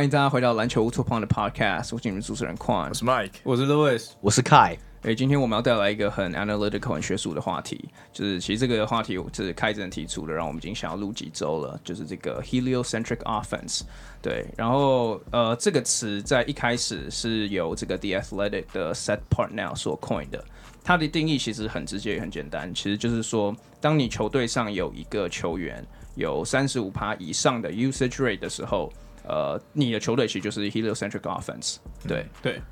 欢迎大家回到篮球乌托邦的 Podcast，我是你们主持人 Quan，我是 Mike，我是 Louis，我是 Kai。诶，今天我们要带来一个很 analytical、很学术的话题，就是其实这个话题是开真提出的，然后我们已经想要录几周了，就是这个 heliocentric offense。对，然后呃，这个词在一开始是由这个 The Athletic 的 Seth Partnow 所 coin 的，它的定义其实很直接也很简单，其实就是说，当你球队上有一个球员有三十五趴以上的 usage rate 的时候，呃，你的球队其实就是 heliocentric offense。对、嗯、对。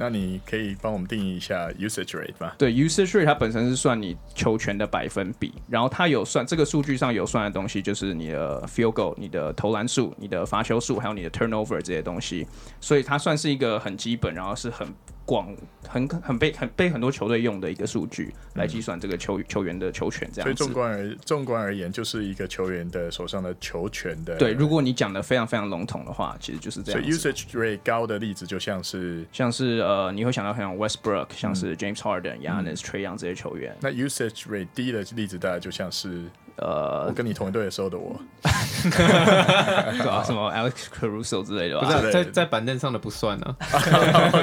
那你可以帮我们定义一下 usage rate 吗？对，usage rate 它本身是算你球权的百分比，然后它有算这个数据上有算的东西，就是你的 field goal、你的投篮数、你的罚球数，还有你的 turnover 这些东西，所以它算是一个很基本，然后是很。广很很被很被很多球队用的一个数据来计算这个球球员的球权，这样子。所以纵观而纵观而言，就是一个球员的手上的球权的。对，如果你讲的非常非常笼统的话，其实就是这样。所以 usage rate 高的例子就像是像是呃，你会想到像 Westbrook，像是 James Harden、Giannis、Trae Young 这些球员。那 usage rate 低的例子大概就像是。呃，我跟你同一队的时候的我，对啊，什么 Alex Caruso 之类的吧？不是在在板凳上的不算呢，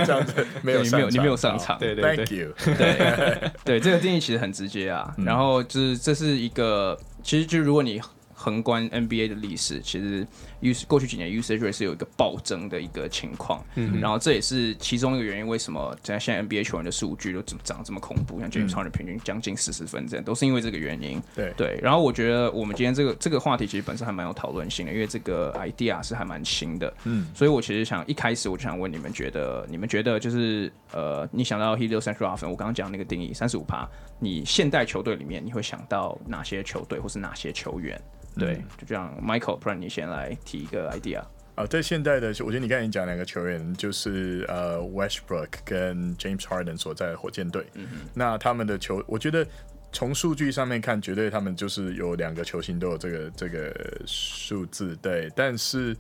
这样子没有，你没有，你没有上场。对对对，Thank you。对对，这个定义其实很直接啊。然后就是这是一个，其实就如果你。横观 NBA 的历史，其实 use 过去几年 usage rate 是有一个暴增的一个情况，嗯，然后这也是其中一个原因，为什么在现在 NBA 球员的数据都怎么长这么恐怖，像 James Harden 平均将近四十分这样，都是因为这个原因。对。对，然后我觉得我们今天这个这个话题其实本身还蛮有讨论性的，因为这个 idea 是还蛮新的，嗯，所以我其实想一开始我就想问你们觉得，你们觉得就是呃，你想到 heliocentric offense，我刚刚讲那个定义三十五趴，你现代球队里面你会想到哪些球队或是哪些球员？对，就这样，Michael，不然你先来提一个 idea 啊。在现在的，我觉得你刚才讲两个球员，就是呃，Westbrook 跟 James Harden 所在的火箭队。嗯。那他们的球，我觉得从数据上面看，绝对他们就是有两个球星都有这个这个数字，对。但是。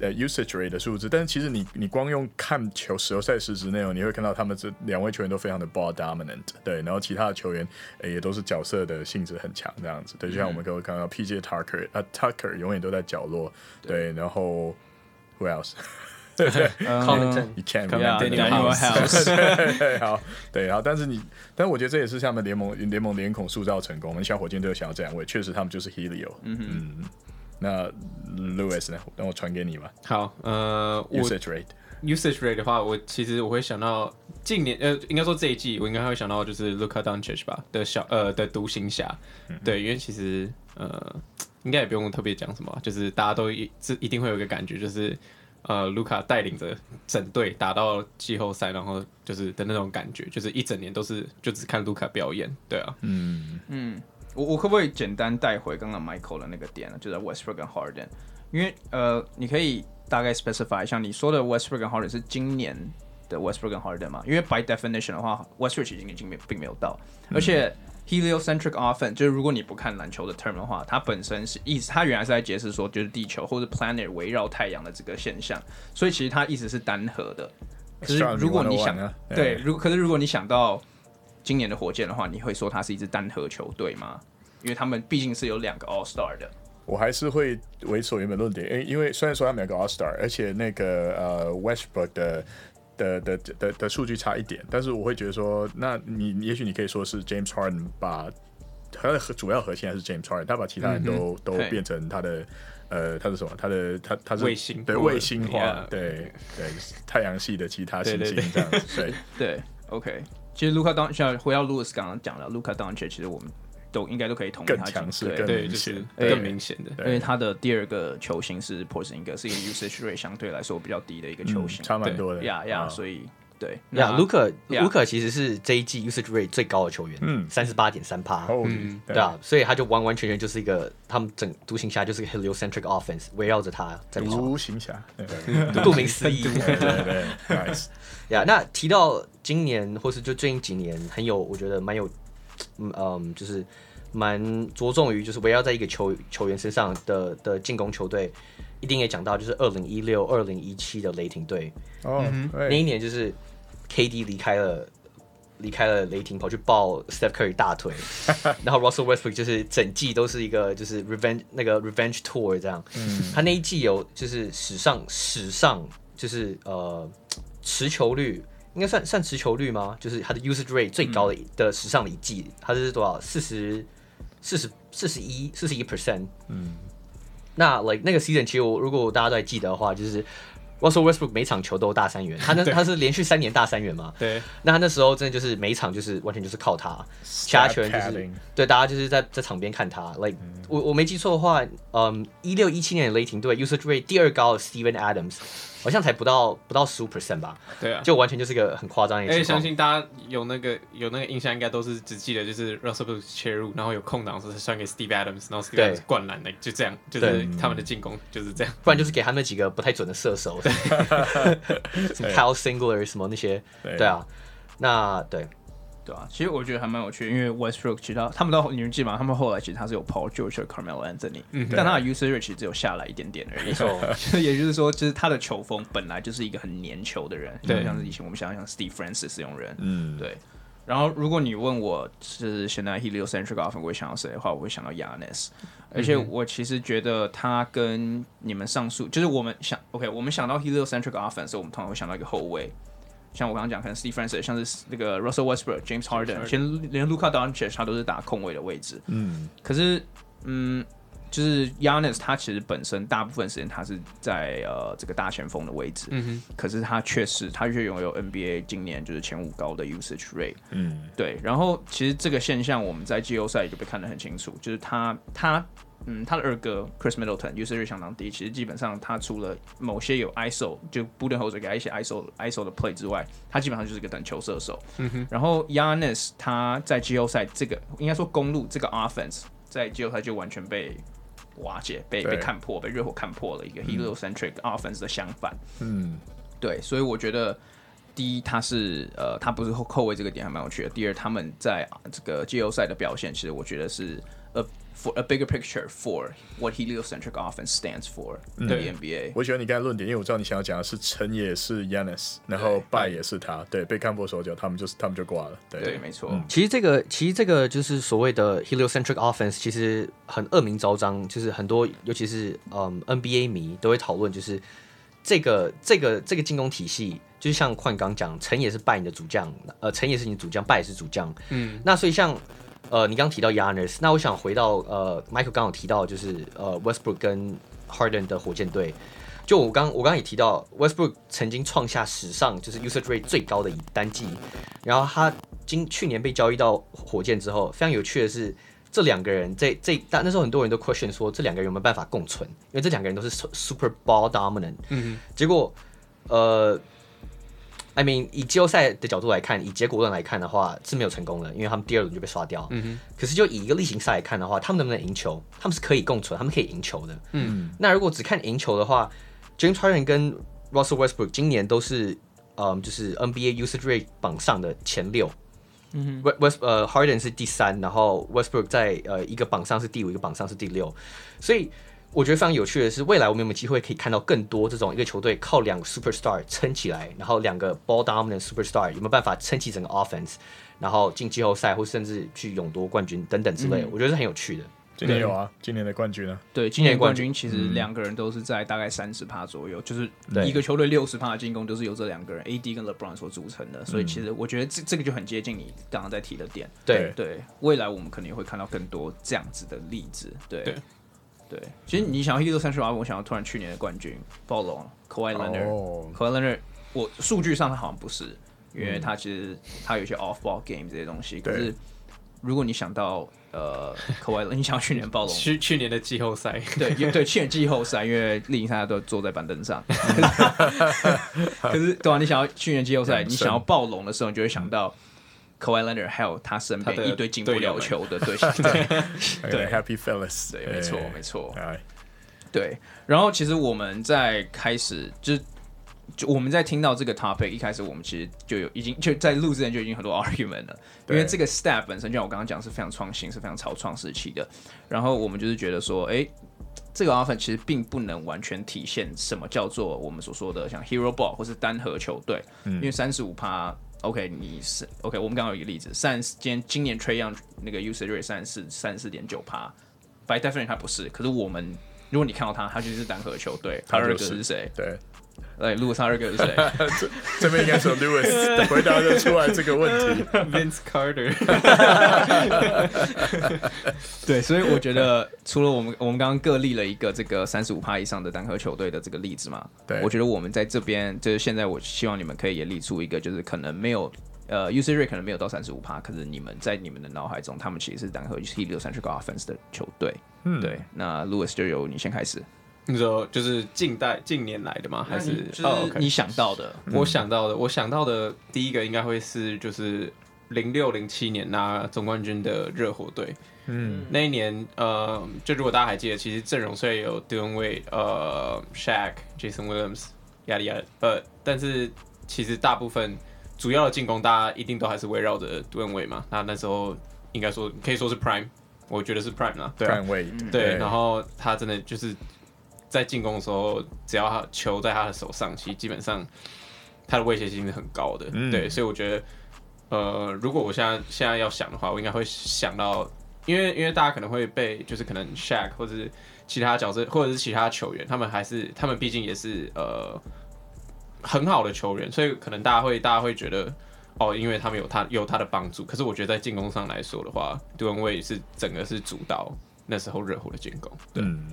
呃，usage rate 的数字，但是其实你你光用看球时候赛事之内容，你会看到他们这两位球员都非常的 ball dominant，对，然后其他的球员也都是角色的性质很强这样子，对，就像我们刚刚看到 PJ Tucker 啊，Tucker 永远都在角落，对，然后 Who else？对。对，Connaughton，You can't Danuel House，对，好，对，然后但是你，但是我觉得这也是他们联盟联盟脸孔塑造成功，我们小火箭队想要这两位，确实他们就是 Helio，嗯哼嗯。那 Louis 呢？让我传给你吧。好，呃，usage rate usage rate 的话，我其实我会想到近年，呃，应该说这一季，我应该会想到就是 Luca Doncic 吧的小呃的独行侠，嗯、对，因为其实呃应该也不用特别讲什么，就是大家都一这一定会有一个感觉，就是呃卢卡带领着整队打到季后赛，然后就是的那种感觉，就是一整年都是就只看卢卡表演，对啊，嗯嗯。我我可不可以简单带回刚刚 Michael 的那个点呢？就在 Westbrook 跟 Harden，因为呃，你可以大概 specify 一下你说的 Westbrook 跟 Harden 是今年的 Westbrook 跟 Harden 嘛？因为 by definition 的话，Westbrook 已经已经没并没有到，而且 heliocentric offense 就是如果你不看篮球的 term 的话，它本身是意思，它原来是在解释说就是地球或者 planet 围绕太阳的这个现象，所以其实它意思是单核的。可是如果你想对，如可是如果你想到。今年的火箭的话，你会说它是一支单核球队吗？因为他们毕竟是有两个 All Star 的。我还是会维持原本论点，因为因为虽然说他们两个 All Star，而且那个呃 Westbrook 的的的的的数据差一点，但是我会觉得说，那你也许你可以说是 James Harden 把他的主要核心还是 James Harden，他把其他人都、嗯、都变成他的呃他是什么？他的他他是卫星对卫星化，对对太阳系的其他行星这样子，对 对 OK。其实卢卡当像回到 Louis 刚刚讲了，卢卡当其实我们都应该都可以同意他更强势、对就是、更明显的，因为他的第二个球星是 Porzingis，是一个 usage rate 相对来说比较低的一个球星，差蛮多的呀呀，所以对。呀，卢克卢克其实是这一季 usage rate 最高的球员，嗯，三十八点三趴，嗯，对啊，所以他就完完全全就是一个他们整独行侠就是个 heliocentric offense 围绕着他在跑，独行侠，顾名思义，对对，nice。呀那提到今年或是就最近几年很有，我觉得蛮有，嗯嗯，就是蛮着重于就是围绕在一个球球员身上的的进攻球队，一定也讲到就是二零一六、二零一七的雷霆队。哦，那一年就是 KD 离开了离开了雷霆，跑去抱 Steph Curry 大腿，然后 Russell Westbrook 就是整季都是一个就是 revenge 那个 revenge tour 这样。嗯，他那一季有就是史上史上就是呃持球率应该算算持球率吗？就是他的 usage rate 最高的、嗯、的史上的一季，他是多少？四十四十四十一四十一 percent。嗯，那 like 那个 season 其实我如果大家都还记得的话，就是 Russell Westbrook 每场球都大三元，他那他是连续三年大三元嘛？对。那他那时候真的就是每场就是完全就是靠他，其他球员就是对大家就是在在场边看他。Like、嗯、我我没记错的话，嗯，一六一七年的雷霆队 usage rate 第二高的 Steven Adams。好像才不到不到十五 percent 吧？对啊，就完全就是个很夸张的。而且相信大家有那个有那个印象，应该都是只记得就是 Russell 切入，然后有空档时是传给 Steve Adams，然后 Steve Adams 灌篮的，就这样，就是他们的进攻就是这样。不然就是给他们几个不太准的射手，什么 Kyle Singler 什么那些，对啊，那对。对啊，其实我觉得还蛮有趣的，因为 Westbrook 其他他们到你们记得吗？他们后来其实他是有 Paul George、Carmelo Anthony，、嗯，但他的 usage 其实只有下来一点点而已。没错，也就是说，就是他的球风本来就是一个很粘球的人，对，像是以前我们想想 Steve Francis 这种人，嗯，对。然后如果你问我是现在 Heliocentric offense 我会想到谁的话，我会想到 Giannis，而且我其实觉得他跟你们上述，就是我们想 OK，我们想到 Heliocentric offense，我们通常会想到一个后卫。像我刚刚讲，可能 Steve Francis，像是那个 Russell Westbrook、James Harden，其实连 Luka Doncic 他都是打控卫的位置。嗯，可是，嗯，就是 Giannis 他其实本身大部分时间他是在呃这个大前锋的位置。嗯哼。可是他确实，他却拥有 NBA 今年就是前五高的 usage rate。嗯，对。然后其实这个现象我们在季后赛就被看得很清楚，就是他他。嗯，他的二哥 Chris Middleton usage 相当低，其实基本上他除了某些有 ISO 就 Budenholzer 给他一些 ISO ISO 的 play 之外，他基本上就是一个等球射手。嗯哼。然后 Giannis 他在季后赛这个应该说公路这个 offense 在季后赛就完全被瓦解，被被看破，被热火看破了一个 heliocentric offense 的相反。嗯，对，所以我觉得第一他是呃他不是后后卫这个点还蛮有趣的，第二他们在这个季后赛的表现，其实我觉得是呃。For a bigger picture for what heliocentric offense stands for 对 NBA，我喜欢你刚才论点，因为我知道你想要讲的是成也是 Giannis，然后败也是他，对，被看破手脚，他们就是他们就挂了，对，对，没错。嗯、其实这个其实这个就是所谓的 heliocentric offense，其实很恶名昭彰，就是很多尤其是嗯 NBA 迷都会讨论，就是这个这个这个进攻体系，就是像宽刚讲，成也是拜你的主将，呃，成也是你主将，败也是主将，嗯，那所以像。呃，你刚刚提到 Giannis，那我想回到呃，Michael 刚刚有提到就是呃，Westbrook 跟 Harden 的火箭队，就我刚我刚刚也提到 Westbrook 曾经创下史上就是 usage rate 最高的单季，然后他今去年被交易到火箭之后，非常有趣的是这两个人这这但那时候很多人都 question 说这两个人有没有办法共存，因为这两个人都是 super ball dominant，嗯，结果呃。I mean，以季后赛的角度来看，以结果论来看的话是没有成功的，因为他们第二轮就被刷掉。嗯哼。可是就以一个例行赛来看的话，他们能不能赢球？他们是可以共存，他们可以赢球的。嗯。那如果只看赢球的话，James Harden 跟 Russell Westbrook 今年都是，嗯，就是 NBA usage rate 榜上的前六。嗯哼。West 呃 Harden 是第三，然后 Westbrook 在呃一个榜上是第五，一个榜上是第六，所以。我觉得非常有趣的是，未来我们有没有机会可以看到更多这种一个球队靠两个 superstar 撑起来，然后两个 ball dominant superstar 有没有办法撑起整个 offense，然后进季后赛或甚至去勇夺冠军等等之类的，嗯、我觉得是很有趣的。今年有啊，今年的冠军呢？对，今年冠军其实两个人都是在大概三十帕左右，嗯、就是一个球队六十帕的进攻都是由这两个人 AD 跟 LeBron 所组成的，所以其实我觉得这这个就很接近你刚刚在提的点。对对，未来我们可能也会看到更多这样子的例子。对。对对，其实你想要 heliocentric offense，我想要突然去年的冠军暴龙 Kawhi Leonard，Kawhi Leonard，我数据上他好像不是，因为他其实他有一些 off ball game 这些东西。可是如果你想到呃 Kawhi Leonard，你想要去年暴龙，去去年的季后赛，对，对，去年季后赛，因为例行赛都坐在板凳上。可是对啊，你想要去年季后赛，你想要暴龙的时候，你就会想到。Kawhi Leonard 还有他身边一堆进不了球的对象，对。对，Happy Fellas，对，没错没错，对。然后其实我们在开始就是就我们在听到这个 topic 一开始，我们其实就有已经就在录之前就已经很多 argument 了，因为这个 step 本身就像我刚刚讲是非常创新，是非常超创时期的。然后我们就是觉得说，哎，这个 offense 其实并不能完全体现什么叫做我们所说的像 hero ball 或是单核球队，因为三十五趴。OK，你是 OK，我们刚刚有一个例子，三十今今年 Trae Young 那个 usage rate 三十四三十四点九趴，by definition 他不是，可是我们如果你看到他，他就是单核球队，他二哥是谁？对。来，Lewis 他二哥是谁？这边应该是 Lewis 回答得出来这个问题。Vince Carter。对，所以我觉得除了我们，我们刚刚各立了一个这个三十五趴以上的单核球队的这个例子嘛。对，我觉得我们在这边就是现在，我希望你们可以也立出一个，就是可能没有呃，usage rate 可能没有到三十五趴，可是你们在你们的脑海中，他们其实是单核 heliocentric offense 的球队。嗯，对。那 Lewis 就由你先开始。你说就是近代近年来的吗？还是哦，你想到的？我想到的，我想到的第一个应该会是就是零六零七年拿总冠军的热火队。嗯，那一年呃，就如果大家还记得，其实阵容虽然有 Dwyane Wade 呃，Shaq、Jason Williams、亚历亚，呃，但是其实大部分主要的进攻，大家一定都还是围绕着 Dwyane Wade 嘛。那那时候应该说可以说是 Prime，我觉得是 Prime 啦。对，Prime Wade。对，然后他真的就是。在进攻的时候，只要他球在他的手上，其实基本上他的威胁性是很高的。嗯、对，所以我觉得，呃，如果我现在现在要想的话，我应该会想到，因为因为大家可能会被就是可能 Shaq 或者是其他角色或者是其他球员，他们还是他们毕竟也是呃很好的球员，所以可能大家会大家会觉得哦，因为他们有他有他的帮助。可是我觉得在进攻上来说的话，Dwyane Wade 是整个是主导那时候热火的进攻。对。嗯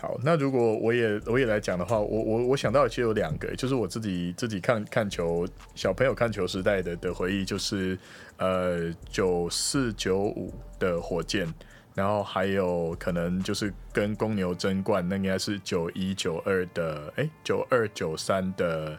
好，那如果我也我也来讲的话，我我我想到其实有两个，就是我自己自己看看球，小朋友看球时代的的回忆，就是呃九四九五的火箭，然后还有可能就是跟公牛争冠，那应该是九一九二的，哎九二九三的。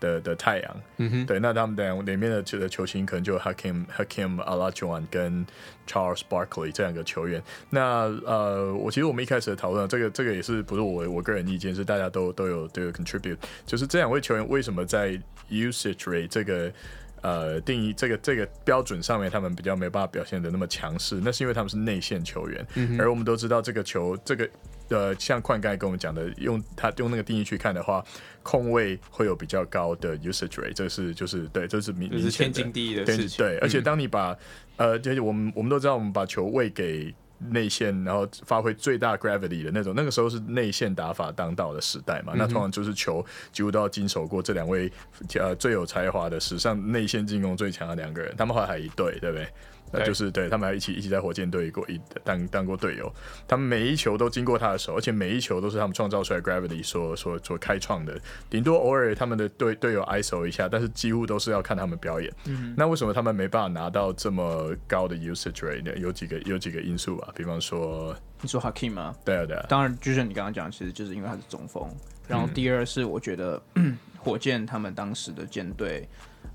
的的太阳，嗯哼，对，那他们的里面的的球星可能就 Hakeem Hakeem Olajuwon 跟 Charles Barkley 这两个球员。那呃，我其实我们一开始的讨论，这个这个也是不是我我个人意见，是大家都都有都有 contribute，就是这两位球员为什么在 usage rate 这个呃定义这个这个标准上面，他们比较没有办法表现的那么强势？那是因为他们是内线球员，嗯，而我们都知道这个球这个。呃，像宽刚才跟我们讲的，用他用那个定义去看的话，控卫会有比较高的 usage rate，这是就是对，这是明，这是天经地义的事情。对，而且当你把、嗯、呃，就是我们我们都知道，我们把球喂给内线，然后发挥最大 gravity 的那种，那个时候是内线打法当道的时代嘛。嗯、那通常就是球几乎都要经手过这两位呃最有才华的史上内线进攻最强的两个人，他们后来还一队，对不对？那就是对他们还一起一起在火箭队过一当当过队友，他们每一球都经过他的手，而且每一球都是他们创造出来 gravity 所所所开创的。顶多偶尔他们的队队友 iso 一下，但是几乎都是要看他们表演。嗯、那为什么他们没办法拿到这么高的 usage rate 呢？有几个有几个因素吧，比方说你说 Hakeem 吗？对啊对啊，当然就像你刚刚讲，其实就是因为他是中锋。然后第二是我觉得、嗯、火箭他们当时的舰队。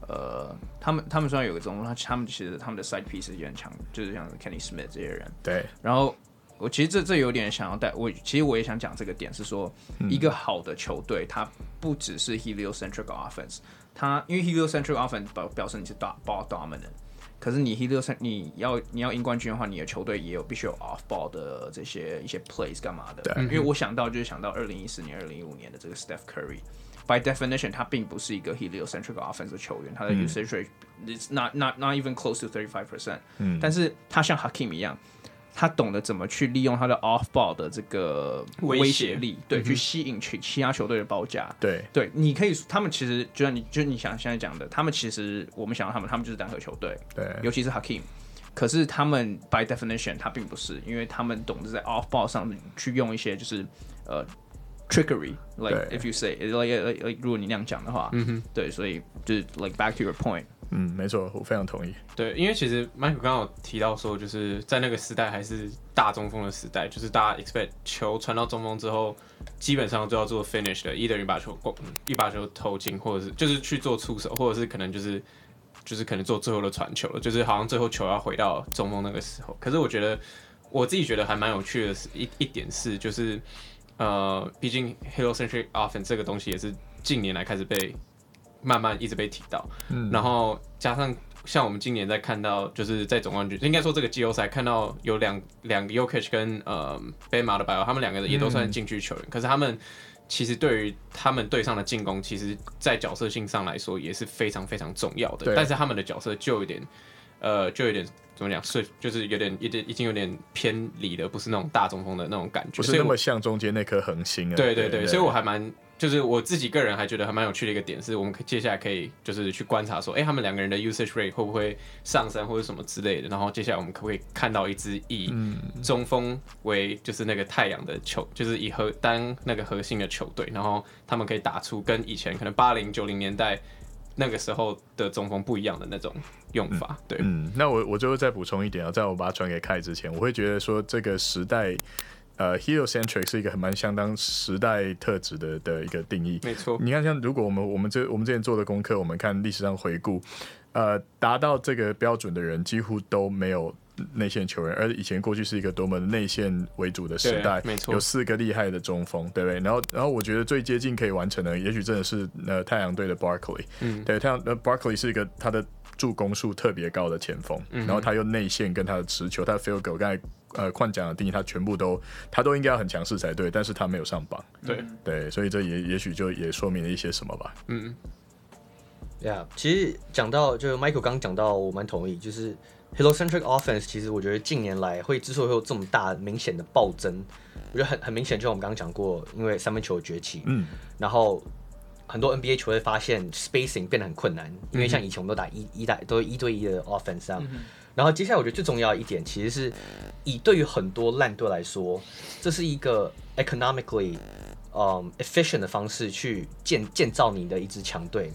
呃，他们他们虽然有个中锋，他他们其实他们的 side piece 也很强，就是像 Kenny Smith 这些人。对。然后我其实这这有点想要带我，其实我也想讲这个点是说，嗯、一个好的球队，它不只是 heliocentric offense，它因为 heliocentric offense 表表示你是 ball dominant，可是你 heliocentric 你要你要赢冠军的话，你的球队也有必须有 off ball 的这些一些 plays 干嘛的。对。因为我想到就是想到二零一四年、二零一五年的这个 Steph Curry。By definition，他并不是一个 heliocentric offense 的球员，他的 usage rate is not not not even close to thirty five percent。嗯，但是他像 Hakeem 一样，他懂得怎么去利用他的 off ball 的这个威胁力，对，去吸引其其他球队的报价。对，对，你可以，他们其实就像你，就你想现在讲的，他们其实我们想到他们，他们就是单核球队。对，尤其是 Hakeem，可是他们 by definition 他并不是，因为他们懂得在 off ball 上面去用一些就是呃。Trickery，like if you say like like like，如果你那样讲的话，嗯哼，对，所以就是 like back to your point，嗯，没错，我非常同意。对，因为其实 Michael 刚刚有提到说，就是在那个时代还是大中锋的时代，就是大家 expect 球传到中锋之后，基本上都要做 finish 的一等于把球过，一把球投进，或者是就是去做出手，或者是可能就是就是可能做最后的传球了，就是好像最后球要回到中锋那个时候。可是我觉得我自己觉得还蛮有趣的是一一点是就是。呃，毕竟 h e l o centric offense 这个东西也是近年来开始被慢慢一直被提到，嗯，然后加上像我们今年在看到，就是在总冠军，应该说这个季后赛看到有两两个 Jokic 跟呃 Bam Adebayo 他们两个人也都算禁区球员，嗯、可是他们其实对于他们队上的进攻，其实在角色性上来说也是非常非常重要的。但是他们的角色就有点，呃，就有点怎么讲，是就是有点有点已经有点偏离了，不是那种大中锋的那种感觉，不是那么像中间那颗恒星对对，对，所以我还蛮。就是我自己个人还觉得还蛮有趣的一个点，是我们接下来可以就是去观察说，哎、欸，他们两个人的 usage rate 会不会上升或者什么之类的。然后接下来我们可不可以看到一支以中锋为就是那个太阳的球，就是以核当那个核心的球队，然后他们可以打出跟以前可能八零九零年代那个时候的中锋不一样的那种用法。对，嗯，那我我最后再补充一点啊，在我把它传给凯之前，我会觉得说这个时代。呃，heliocentric 是一个很蛮相当时代特质的的一个定义。没错，你看，像如果我们我们这我们之前做的功课，我们看历史上回顾，呃，达到这个标准的人几乎都没有内线球员，而以前过去是一个多么内线为主的时代，没错，有四个厉害的中锋，对不对？然后，然后我觉得最接近可以完成的，也许真的是呃太阳队的 Barkley，嗯，对，太阳呃 Barkley 是一个他的助攻数特别高的前锋，嗯，然后他又内线跟他的持球，他的 field goal 刚才。呃，矿奖的定义，他全部都，他都应该要很强势才对，但是他没有上榜，对。对，所以这也也许就也说明了一些什么吧。嗯，Yeah，，其实讲到就是 Michael 刚讲到，我蛮同意，就是 heliocentric offense，其实我觉得近年来会之所以会有这么大明显的暴增，我觉得很很明显，就像我们刚刚讲过，因为三分球崛起，嗯，然后很多 NBA 球队发现 spacing 变得很困难，因为像以前我们都打一一打都是一对一的 offense 这样。嗯然后接下来我觉得最重要一点，其实是以对于很多烂队来说，这是一个 economically 嗯 efficient 的方式去建建造你的一支强队。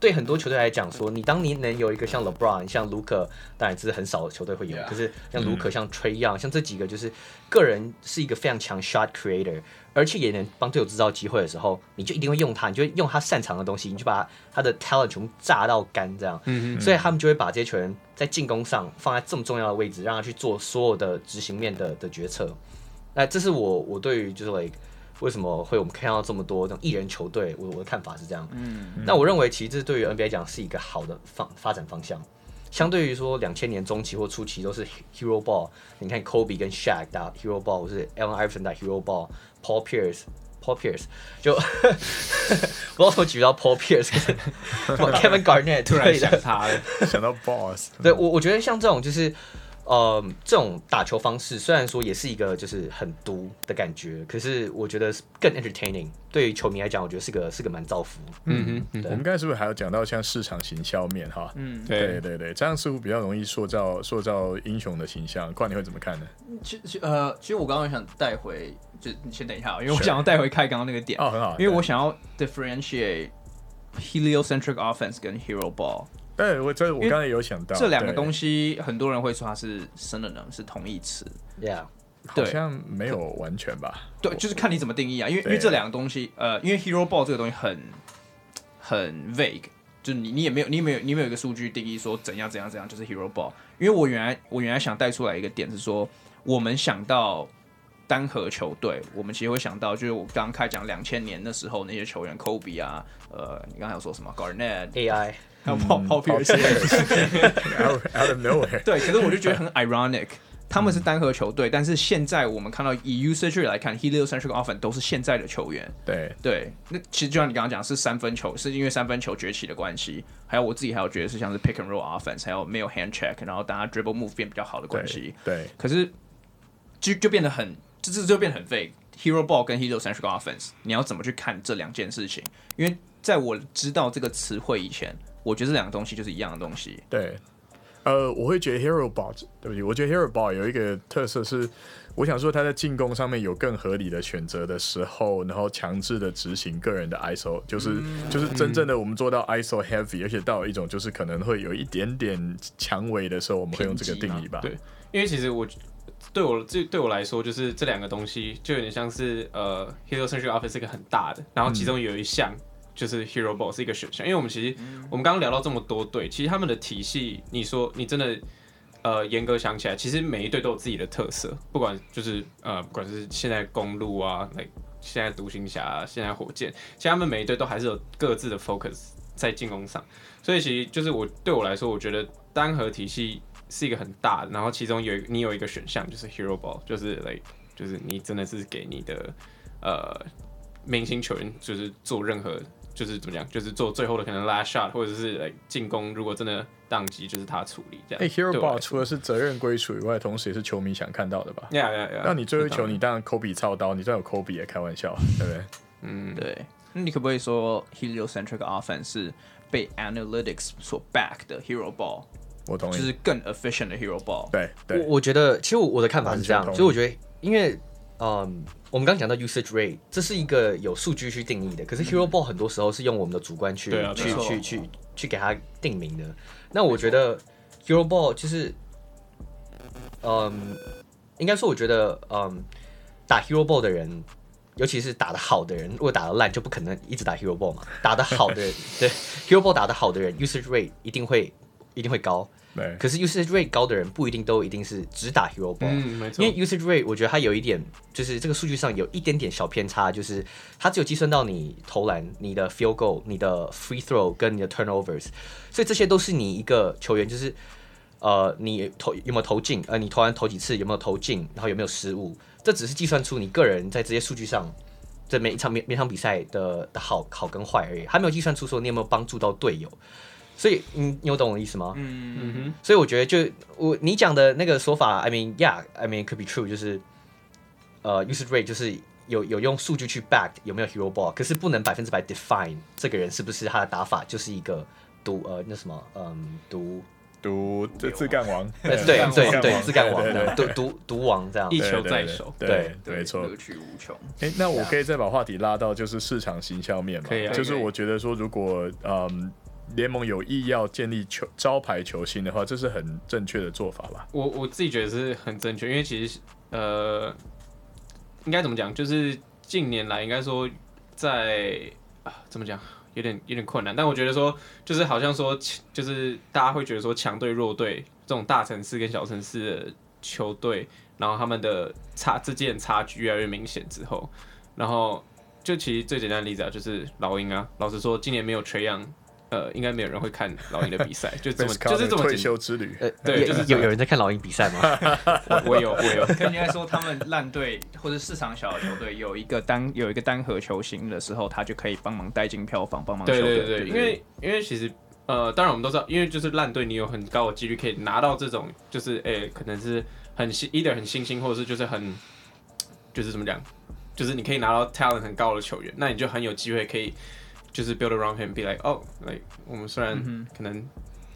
对很多球队来讲，说你当你能有一个像 LeBron、像卢克，当然这是很少的球队会有，可是像卢克、像 Trae Young、像这几个，就是个人是一个非常强 shot creator，而且也能帮队友制造机会的时候，你就一定会用他，你就会用他擅长的东西，你就把他，他的 talent 全部榨到干，这样。嗯嗯。所以他们就会把这些球员在进攻上放在这么重要的位置，让他去做所有的执行面的的决策。那这是我我对于就是 like。为什么会我们看到这么多这种艺人球队？我我的看法是这样。嗯，那我认为其实这对于 NBA 来讲是一个好的方发展方向。相对于说两千年中期或初期都是 Hero Ball，你看 Kobe 跟 Shaq 打 Hero Ball，或是 Allen Iverson 打 Hero Ball，Paul Pierce，Paul Pierce 就不知道怎么举到 Paul Pierce，Kevin Garnett 突然想他了，想到 Boss。对我我觉得像这种就是。呃，这种打球方式虽然说也是一个就是很毒的感觉，可是我觉得更 entertaining。对于球迷来讲，我觉得是个是个蛮造福。嗯嗯，我们刚才是不是还有讲到像市场行销面哈？嗯，对对对，这样似乎比较容易塑造塑造英雄的形象。况你会怎么看呢？其实呃，其实我刚刚想带回，就你先等一下，因为我想要带回开刚刚那个点哦，很好，因为我想要 differentiate heliocentric offense 跟 hero ball。对，我这我刚才有想到这两个东西，很多人会说它是 synonym，是同义词。Yeah，好像没有完全吧？对，就是看你怎么定义啊。因为因为这两个东西，呃，因为 hero ball 这个东西很很 vague，就是你你也没有你没有你没有一个数据定义说怎样怎样怎样就是 hero ball。因为我原来我原来想带出来一个点是说，我们想到单核球队，我们其实会想到就是我刚刚开讲两千年的时候那些球员，Kobe 啊，呃，你刚才有说什么 Garnett AI。还有 Paul Paul Pierce，out of nowhere。对，可是我就觉得很 ironic，他们是单核球队，但是现在我们看到以 usage 来看，heliocentric offense 都是现在的球员。对对，那其实就像你刚刚讲，是三分球，是因为三分球崛起的关系，还有我自己还有觉得是像是 pick and roll offense，还有没有 hand check，然后大家 dribble move 变比较好的关系。对，可是就就变得很，这这就变得很 vague。Hero ball 跟 heliocentric offense，你要怎么去看这两件事情？因为在我知道这个词汇以前。我觉得这两个东西就是一样的东西。对，呃，我会觉得 Hero Ball，对不起，我觉得 Hero Ball 有一个特色是，我想说他在进攻上面有更合理的选择的时候，然后强制的执行个人的 ISO，就是、嗯、就是真正的我们做到 ISO heavy，、嗯、而且到一种就是可能会有一点点强围的时候，我们会用这个定义吧。对，因为其实我对我这对我来说，就是这两个东西就有点像是呃，heliocentric offense 是一个很大的，然后其中有一项。嗯就是 Hero Ball 是一个选项，因为我们其实我们刚刚聊到这么多队，其实他们的体系，你说你真的呃严格想起来，其实每一队都有自己的特色，不管就是呃不管是现在公路啊，那现在独行侠，现在火箭，其实他们每一队都还是有各自的 focus 在进攻上，所以其实就是我对我来说，我觉得单核体系是一个很大的，然后其中有你有一个选项就是 Hero Ball，就是 like 就是你真的是给你的呃。明星球员就是做任何就是怎么讲，就是做最后的可能 last shot 或者是来进攻，如果真的宕机，就是他处理这样。哎、欸、，Hero Ball 除了是责任归属以外，同时也是球迷想看到的吧？呀呀呀！那你最后一球，你当然 Kobe 操刀，你这有 Kobe 也开玩笑，对不对？嗯，对。那你可不可以说 heliocentric offense 是被 analytics 所 back 的 Hero Ball？我同意，就是更 efficient 的 Hero Ball。对，对我我觉得，其实我的看法是这样，所以我觉得，因为，嗯，我们刚刚讲到 usage rate，这是一个有数据去定义的，可是 Hero Ball 很多时候是用我们的主观去、嗯、去去去去给它定名的。那我觉得 Hero Ball 就是，嗯，应该说，我觉得，嗯，打 Hero Ball 的人，尤其是打得好的人，如果打得烂，就不可能一直打 Hero Ball 嘛。打得好的人，对 Hero Ball 打得好的人，usage rate 一定会一定会高。对，可是 usage rate 高的人不一定都一定是只打 hero ball，嗯，没错。因为 usage rate 我觉得它有一点，就是这个数据上有一点点小偏差，就是它只有计算到你投篮、你的 field goal、你的 free throw 跟你的 turnovers，所以这些都是你一个球员，就是呃，你投有没有投进，呃，你投完投几次有没有投进，然后有没有失误，这只是计算出你个人在这些数据上，这每一场每每场比赛的的好好跟坏而已，还没有计算出说你有没有帮助到队友。所以，你你有懂我的意思吗？嗯。嗯哼。所以我觉得就，我你讲的那个说法，I mean yeah，I mean it could be true，就是呃，usage rate 就是有有用数据去 back 有没有 hero ball，可是不能百分之百 define 这个人是不是他的打法就是一个独呃那什么嗯独独这自干王，对对对自干王。独独独王这样，一球在手，对，没错，乐趣无穷。哎，那我可以再把话题拉到就是市场行销面嘛，可以，就是我觉得说如果嗯。联盟有意要建立球招牌球星的话，这是很正确的做法吧？我我自己觉得是很正确，因为其实呃，应该怎么讲？就是近年来应该说在啊，怎么讲？有点有点困难。但我觉得说，就是好像说，就是大家会觉得说，强队弱队这种大城市跟小城市的球队，然后他们的差之间差距越来越明显之后，然后就其实最简单的例子啊，就是老鹰啊。老实说，今年没有 Trae Young。呃，应该没有人会看老鹰的比赛，就这么就是这么退休之旅。呃，对，就是有有人在看老鹰比赛吗？我有，我有。跟应该说，他们烂队或者市场小的球队有一个单有一个单核球星的时候，他就可以帮忙带进票房，帮忙。对对对，因为因为其实呃，当然我们都知道，因为就是烂队，你有很高的几率可以拿到这种，就是哎、欸，可能是很新，either 很新兴，或者是就是很就是怎么讲，就是你可以拿到 talent 很高的球员，那你就很有机会可以。就是 build around him，be like，哦，like 我们虽然可能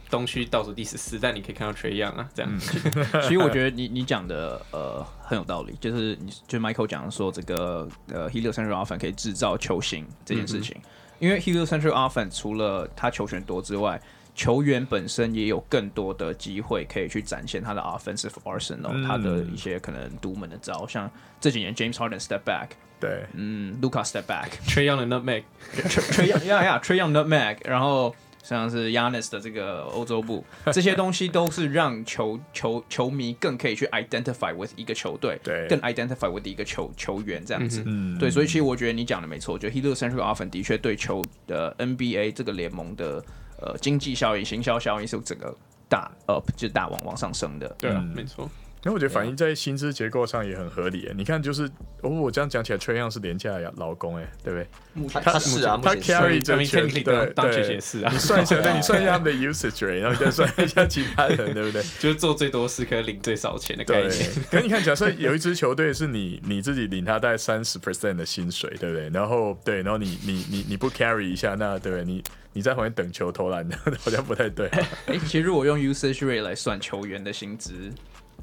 东区倒数第十四，但你可以看到 Trae Young 啊，这样。嗯、其实我觉得你你讲的呃很有道理，就是你就 Michael 讲说这个呃 Helio Central Offense 可以制造球星这件事情，嗯、因为 Helio Central Offense 除了他球权多之外，球员本身也有更多的机会可以去展现他的 offensive arsenal，、嗯、他的一些可能独门的招，像这几年 James Harden step back。对，嗯，Luka step back，Trae Young 的 nutmeg，Trae Young，yeah yeah，Trae Young nutmeg，然后像是 Giannis 的这个欧洲步，这些东西都是让球球球迷更可以去 identify with 一个球队，对，更 identify with 一个球球员这样子，嗯，对，所以其实我觉得你讲的没错，我觉得 heliocentric offense 的确对球的 NBA 这个联盟的呃经济效益、行销效益是整个大 up 就是大往往上升的，对啊，没错。因为我觉得反映在薪资结构上也很合理。你看，就是哦，我这样讲起来，Trae Young 是廉价劳工，哎，对不对？他他是啊，他 carry 这全对对，是啊。你算一下，对，你算一下他们的 usage rate，然后再算一下其他人，对不对？就是做最多事可以领最少钱的概念。可是你看，假设有一支球队是你你自己领他大概三十 percent 的薪水，对不对？然后对，然后你你你你不 carry 一下，那对不对？你你在旁边等球投篮的，好像不太对。哎，其实如果用 usage rate 来算球员的薪资。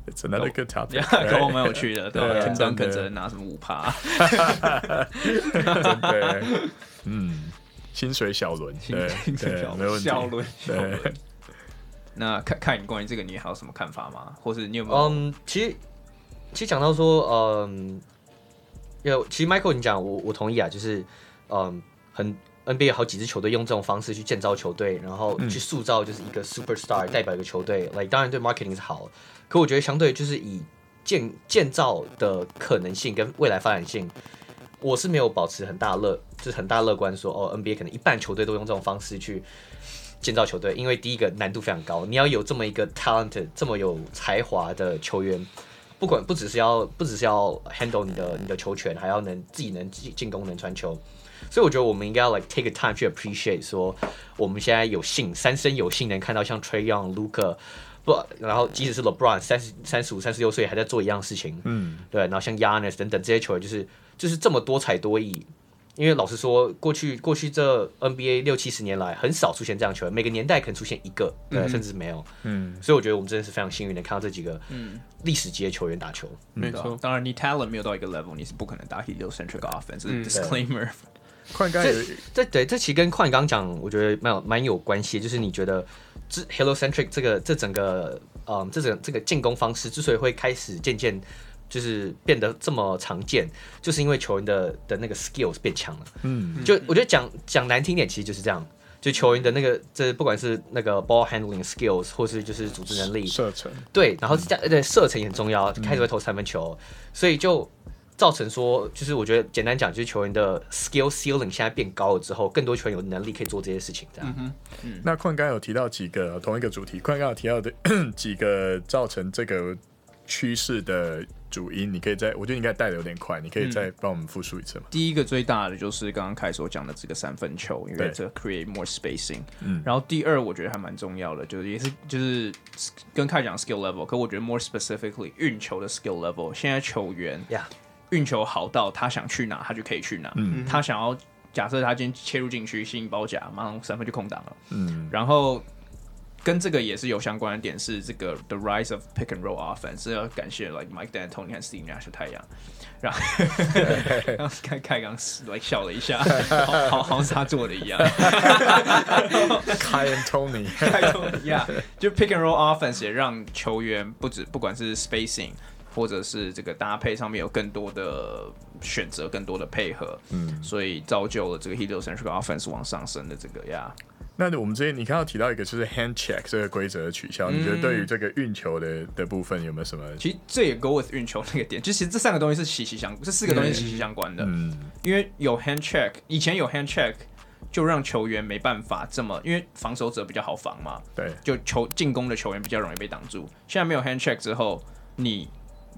It's another good topic，跟我蛮有趣的，对吧？Tim Duncan 可能拿什么五趴？真的，嗯，薪水小轮，对，薪水小轮，没问题。小轮，对。那看看你关于这个，你还有什么看法吗？或是你有没有？嗯，其实其实讲到说，嗯，有，其实 Michael 你讲，我我同意啊，就是，嗯，很 NBA 有好几支球队用这种方式去建造球队，然后去塑造就是一个 superstar 代表一个球队，来，当然对 marketing 是好。可我觉得相对就是以建建造的可能性跟未来发展性，我是没有保持很大乐，就是很大乐观说哦，NBA 可能一半球队都用这种方式去建造球队，因为第一个难度非常高，你要有这么一个 talented 这么有才华的球员，不管不只是要不只是要 handle 你的你的球权，还要能自己能进进攻能传球。所以我觉得我们应该要 like take a time 去 appreciate 说我们现在有幸三生有幸能看到像 Trae Young、Luka。不，然后即使是 LeBron 三十三十五、三十六岁还在做一样事情，嗯，对，然后像 Giannis 等等这些球员，就是就是这么多才多艺。因为老实说，过去过去这 NBA 六七十年来，很少出现这样球员，每个年代可能出现一个，对，嗯、甚至没有，嗯。所以我觉得我们真的是非常幸运的看到这几个嗯历史级的球员打球。没错，当然你 talent 没有到一个 level，你是不可能打 heliocentric offense。嗯、Disclaimer。矿刚有这对这其实跟矿刚讲，我觉得蛮有蛮有关系，就是你觉得。这 heliocentric 这个这整个嗯这整这个进攻方式之所以会开始渐渐就是变得这么常见，就是因为球员的的那个 skills 变强了。嗯，就我觉得讲讲难听点，其实就是这样，就球员的那个这不管是那个 ball handling skills 或是就是组织能力、射程，对，然后这样对射程也很重要，开始会投三分球，所以就。造成说，就是我觉得简单讲，就是球员的 skill ceiling 现在变高了之后，更多球员有能力可以做这些事情，这样。嗯嗯、那矿刚有提到几个同一个主题，矿刚有提到的几个造成这个趋势的主因，你可以再，我觉得你应该带的有点快，你可以再帮我们复述一次吗？嗯、第一个最大的就是刚刚凯所讲的这个三分球，因为这 create more spacing。嗯。然后第二，我觉得还蛮重要的，就是也是就是跟凯讲 skill level，可我觉得 more specifically 运球的 skill level，现在球员呀。Yeah. 运球好到他想去哪，他就可以去哪。嗯、他想要假设他今天切入禁区吸引包夹，马上三分就空档了。嗯，然后跟这个也是有相关的点是这个 the rise of pick and roll offense，要感谢 like Mike D'Antoni 和 Steve Nash 太阳。然后 刚开开刚来笑了一下，好好好像是他做的一样。开 and Tony，开 Tony，yeah，就 pick and roll offense 也让球员不止不管是 spacing。或者是这个搭配上面有更多的选择，更多的配合，嗯，所以造就了这个 heliocentric offense 往上升的这个呀。那我们之前你刚刚提到一个就是 hand check 这个规则的取消，嗯、你觉得对于这个运球的的部分有没有什么？其实这也 go with 运球那个点，就其实这三个东西是息息相，这四个东西是息息相关的。嗯，因为有 hand check，以前有 hand check 就让球员没办法这么，因为防守者比较好防嘛，对，就球进攻的球员比较容易被挡住。现在没有 hand check 之后，你。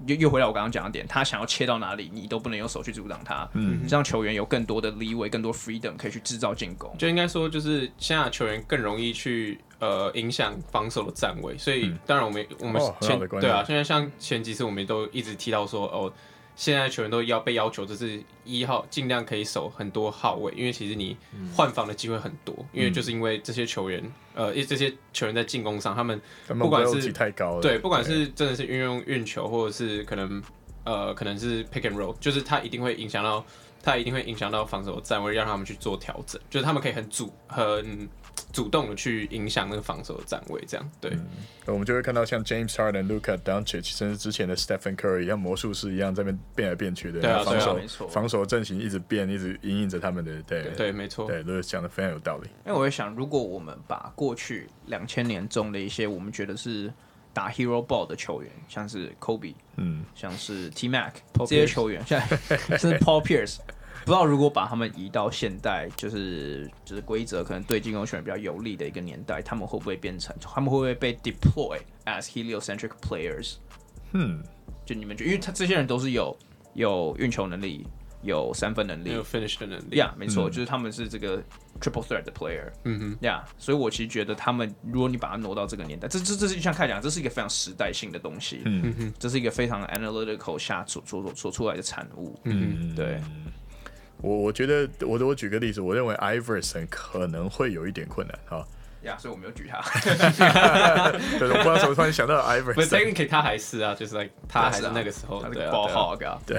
又又回到我刚刚讲的点，他想要切到哪里，你都不能用手去阻挡他。嗯，让球员有更多的 leeway，更多 freedom 可以去制造进攻。就应该说，就是现在球员更容易去呃影响防守的站位。所以，当然我们我们前、哦、对啊，现在像前几次我们都一直提到说哦。现在球员都要被要求，就是一号尽量可以守很多号位，因为其实你换防的机会很多，嗯、因为就是因为这些球员，呃，因为这些球员在进攻上，他们不管是太高了，对，不管是真的是运用运球，或者是可能呃可能是 pick and roll，就是他一定会影响到，他一定会影响到防守站位，让他们去做调整，就是他们可以很主很。主动的去影响那个防守的站位，这样对、嗯，我们就会看到像 James Harden、Luka Doncic，甚至之前的 Stephen Curry，像魔术师一样在那边变来变去的，对啊，防守对啊，没错，防守阵型一直变，一直引领着他们的，对。对，对，没错，对，都是讲的非常有道理。因为我会想，如果我们把过去两千年中的一些我们觉得是打 Hero Ball 的球员，像是 Kobe，嗯，像是 T Mac Paul 这些球员，现在甚至 Paul Pierce。不知道如果把他们移到现代，就是就是规则可能对进攻球员比较有利的一个年代，他们会不会变成？他们会不会被 deploy as heliocentric players？嗯，就你们觉得，因为他这些人都是有有运球能力，有三分能力，有 finish 的能力。呀，yeah, 没错，嗯、就是他们是这个 triple threat 的 player。嗯哼，呀，yeah, 所以我其实觉得他们，如果你把它挪到这个年代，这这这是像开讲，这是一个非常时代性的东西。嗯哼，这是一个非常 analytical 下所所所所出来的产物。嗯，对。我我觉得，我我举个例子，我认为 Iverson 可能会有一点困难哈。呀，所以我没有举他。对，我不知道怎么突然想到 Iverson。不是，technically 他还是啊，就是 like 他还是那个时候的 ball hog 啊。对。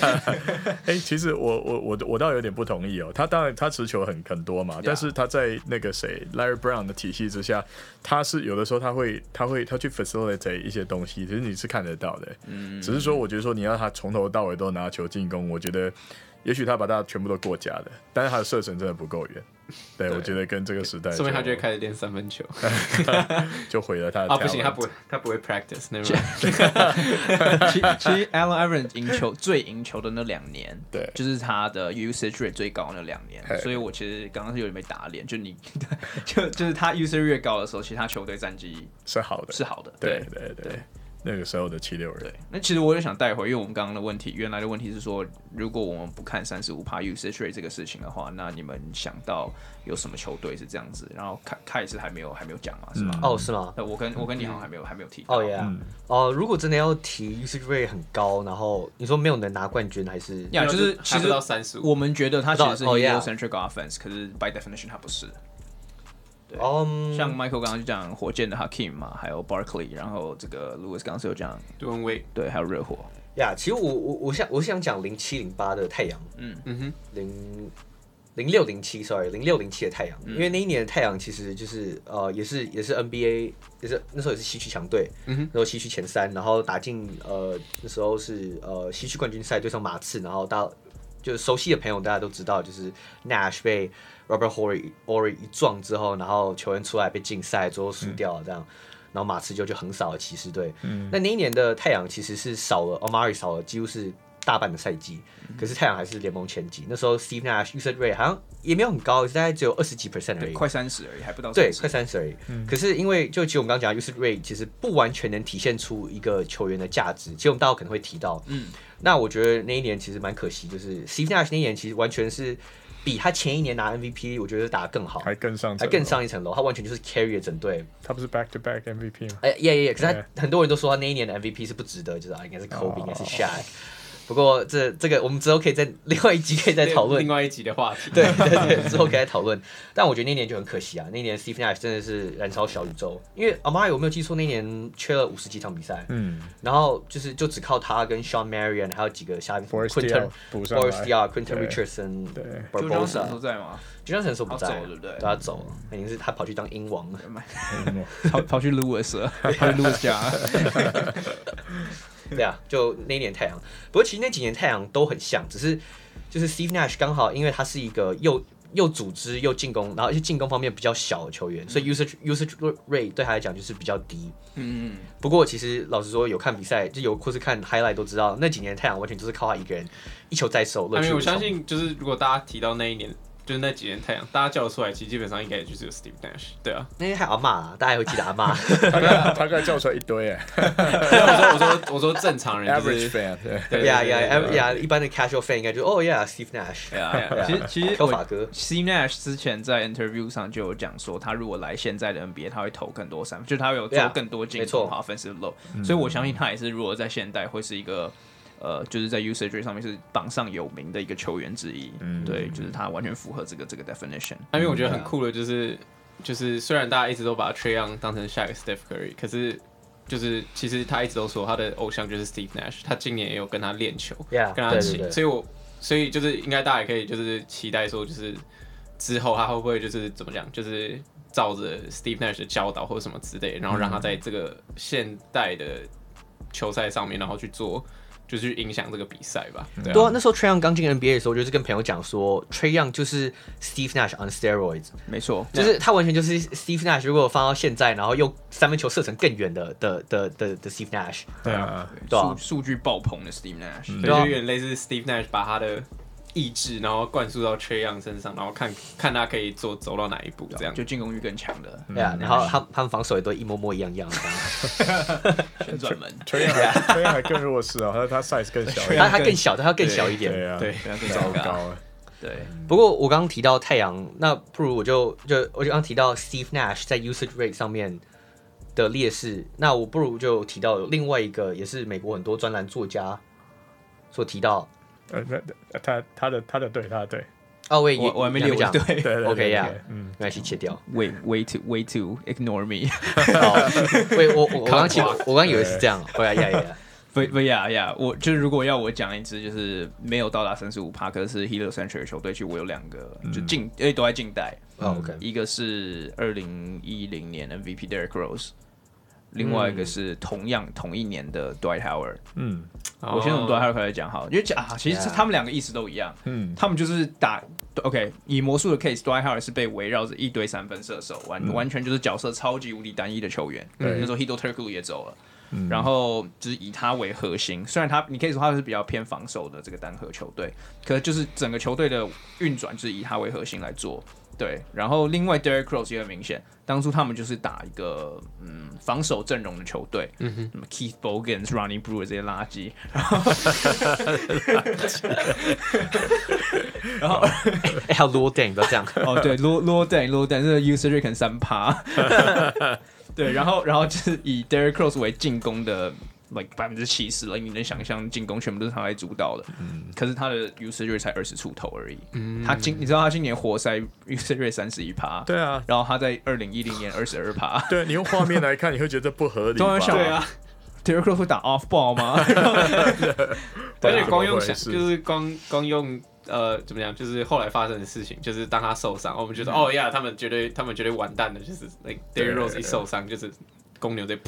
哎，其实我我我我倒有点不同意哦。他当然他持球很很多嘛，但是他在那个谁 Larry Brown 的体系之下，他是有的时候他会他会他去 facilitate 一些东西，其实你是看得到的。嗯。只是说，我觉得说你要他从头到尾都拿球进攻，我觉得。也许他把大家全部都过家的，但是他的射程真的不够远。对，对我觉得跟这个时代，说明他就会开始练三分球，就毁了他的。啊，不行，他不会，他不会 practice。其其实 Allen Iverson 赢球最赢球的那两年，对，就是他的 usage rate 最高的那两年。所以我其实刚刚是有点被打脸，就你就就是他 usage rate 越高的时候，其他球队战绩是好的，是好的。对对对。那个时候的七六人。对，那其实我也想带回，因为我们刚刚的问题，原来的问题是说，如果我们不看三十五趴 usage rate 这个事情的话，那你们想到有什么球队是这样子？然后凯凯也是还没有还没有讲嘛，是吗？哦，是吗？我跟我跟你好像还没有还没有提到。哦耶，哦，如果真的要提 usage rate 很高，然后你说没有能拿冠军，还是呀，就是其实到三十五，我们觉得他其实是 heliocentric offense，可是 by definition 他不是。哦，像 Michael 刚刚就讲火箭的 Hakeem 嘛，还有 Barkley，然后这个 Louis 刚刚是有讲 Dwyane Wade，对，还有热火。呀，其实我我我想我想讲零七零八的太阳，嗯。嗯哼，零零六零七，sorry，零六零七的太阳，因为那一年的太阳其实就是呃，也是也是 NBA，也是那时候也是西区强队，嗯哼，那时候西区前三，然后打进呃那时候是呃西区冠军赛对上马刺，然后到就是熟悉的朋友大家都知道，就是 Nash 被 Robert Horry Horry 一撞之后，然后球员出来被禁赛，最后输掉了这样，嗯、然后马刺就就横扫了骑士队。嗯，那那一年的太阳其实是少了 Omari，少了几乎是大半的赛季，嗯、可是太阳还是联盟前几。那时候 Steve Nash usage rate 好像也没有很高，大概只有二十几 percent 而已，快三十而已，还不到30对，快三十而已。嗯、可是因为就其实我们刚刚讲 usage rate 其实不完全能体现出一个球员的价值，其实我们大家可能会提到，嗯。那我觉得那一年其实蛮可惜，就是 Steve Nash 那一年其实完全是比他前一年拿 MVP，我觉得打得更好，还更上，还更上一层楼。他完全就是 carry 了整队。他不是 back to back MVP 吗？哎，yeah yeah，可是他很多人都说他那一年的 MVP 是不值得，就是啊，应该是 Kobe，应该是 Shaq。不过这这个我们之后可以在另外一集可以再讨论。另外一集的话题。对 对对，之后可以再讨论。但我觉得那年就很可惜啊，那年 Steve Nash 真的是燃烧小宇宙。因为 Amar'e 我没有记错，那年缺了五十几场比赛，嗯，然后就是就只靠他跟 Shawn Marion 还有几个下 Quinton Forrest Diaw Quentin Richardson，对，Barbosa 都在吗？说不在，对不对？他走，肯定是他跑去当鹰王。了，跑跑去 Lewis 了，跑去 Lewis 家。对啊，就那一年太阳。不过其实那几年太阳都很像，只是就是 Steve Nash 刚好因为他是一个又又组织又进攻，然后而且进攻方面比较小的球员，嗯、所以 usage usage rate 对他来讲就是比较低。嗯嗯。不过其实老实说，有看比赛就有或是看 highlight 都知道，那几年太阳完全就是靠他一个人一球在手。因为我相信，就是如果大家提到那一年。就是那几年太阳，大家叫出来，其实基本上应该也就是有 Steve Nash，对啊。那天还有阿妈，大家也会记得阿妈。他刚才叫出来一堆哎。我说我说我说正常人，average fan，对呀呀呀，一般的 casual fan 应该就哦，yeah，Steve Nash。其实其实法哥，Steve Nash 之前在 interview 上就有讲说，他如果来现在的 NBA，他会投更多三分，就是他会有做更多进攻，offensive load。所以我相信他也是如果在现代会是一个。呃，就是在 usage 上面是榜上有名的一个球员之一，嗯，对，就是他完全符合这个这个 definition。因为我觉得很酷的，就是就是虽然大家一直都把 Trae Young 当成下一个 Steph Curry，可是就是其实他一直都说他的偶像就是 Steve Nash，他今年也有跟他练球，yeah, 跟他请，所以我所以就是应该大家也可以就是期待说，就是之后他会不会就是怎么讲，就是照着 Steve Nash 的教导或者什么之类，然后让他在这个现代的球赛上面，然后去做。就是影响这个比赛吧。对啊，那时候 Trae Young 刚进 NBA 的时候，就是跟朋友讲说，Trae Young 就是 Steve Nash on steroids。没错，就是他完全就是 Steve Nash。如果放到现在，然后用三分球射程更远的的的的的 Steve Nash。对啊，数数据爆棚的 Steve Nash，所以就有点类似 Steve Nash 把他的。意志，然后灌输到 Trae Young 身上，然后看看他可以做走到哪一步，这样就进攻欲更强的。对啊，然后他他们防守也都一模模一样样，这样。旋转门 Young 还更弱势啊，他他 size 更小，他他更小，他要更小一点，对啊，对，更糟糕。对，不过我刚刚提到太阳，那不如我就就我就刚提到 Steve Nash 在 usage rate 上面的劣势，那我不如就提到另外一个，也是美国很多专栏作家所提到。呃，那他他的他的对他的对，哦，我我还没留讲。对，OK 呀，嗯，没关系，切掉，Way way to way to ignore me，喂，我我 刚其实我刚以为是这样，对。呀呀呀，不不呀呀，我就是如果要我讲一支就是没有到达三十五帕，可是 heliocentric 的球队，其实我有两个，就近因为都在近代，OK，一个是二零一零年 MVP Derrick Rose。另外一个是同样同一年的 Dwight Howard，嗯，我先从开始讲好，因为讲啊，其实他们两个意思都一样，嗯，他们就是打 OK，以魔术的 case，Dwight Howard 是被围绕着一堆三分射手，完完全就是角色超级无敌单一的球员，对，那时候 Hedo Turkoglu 也走了，嗯。然后就是以他为核心，虽然他你可以说他是比较偏防守的这个单核球队，可是就是整个球队的运转就是以他为核心来做。对，然后另外 Derrick Rose 也很明显，当初他们就是打一个嗯防守阵容的球队，嗯哼，什么 Keith Bogans、Ronnie Brewer 这些垃圾，然后然后哎，还有 Deng 不要这样，哦对 Luol Deng 这个 usage rate 可能三趴，对，然后然后就是以 Derrick Rose 为进攻的。Like 百分之七十了，你能想象进攻全部都是他来主导的，嗯、可是他的 usage rate 才二十出头而已。嗯、他今你知道他今年活塞 usage rate 三十一趴，对啊，然后他在二零一零年二十二趴，对，你用画面来看，你会觉得不合理。对啊，Derrick Rose 会打 off ball 吗？而且光用想就是光光用呃怎么样，就是后来发生的事情，就是当他受伤，我们觉得、嗯、哦呀，他们绝对他们绝对完蛋了，就是 like Derrick Rose 一受伤，就是公牛队。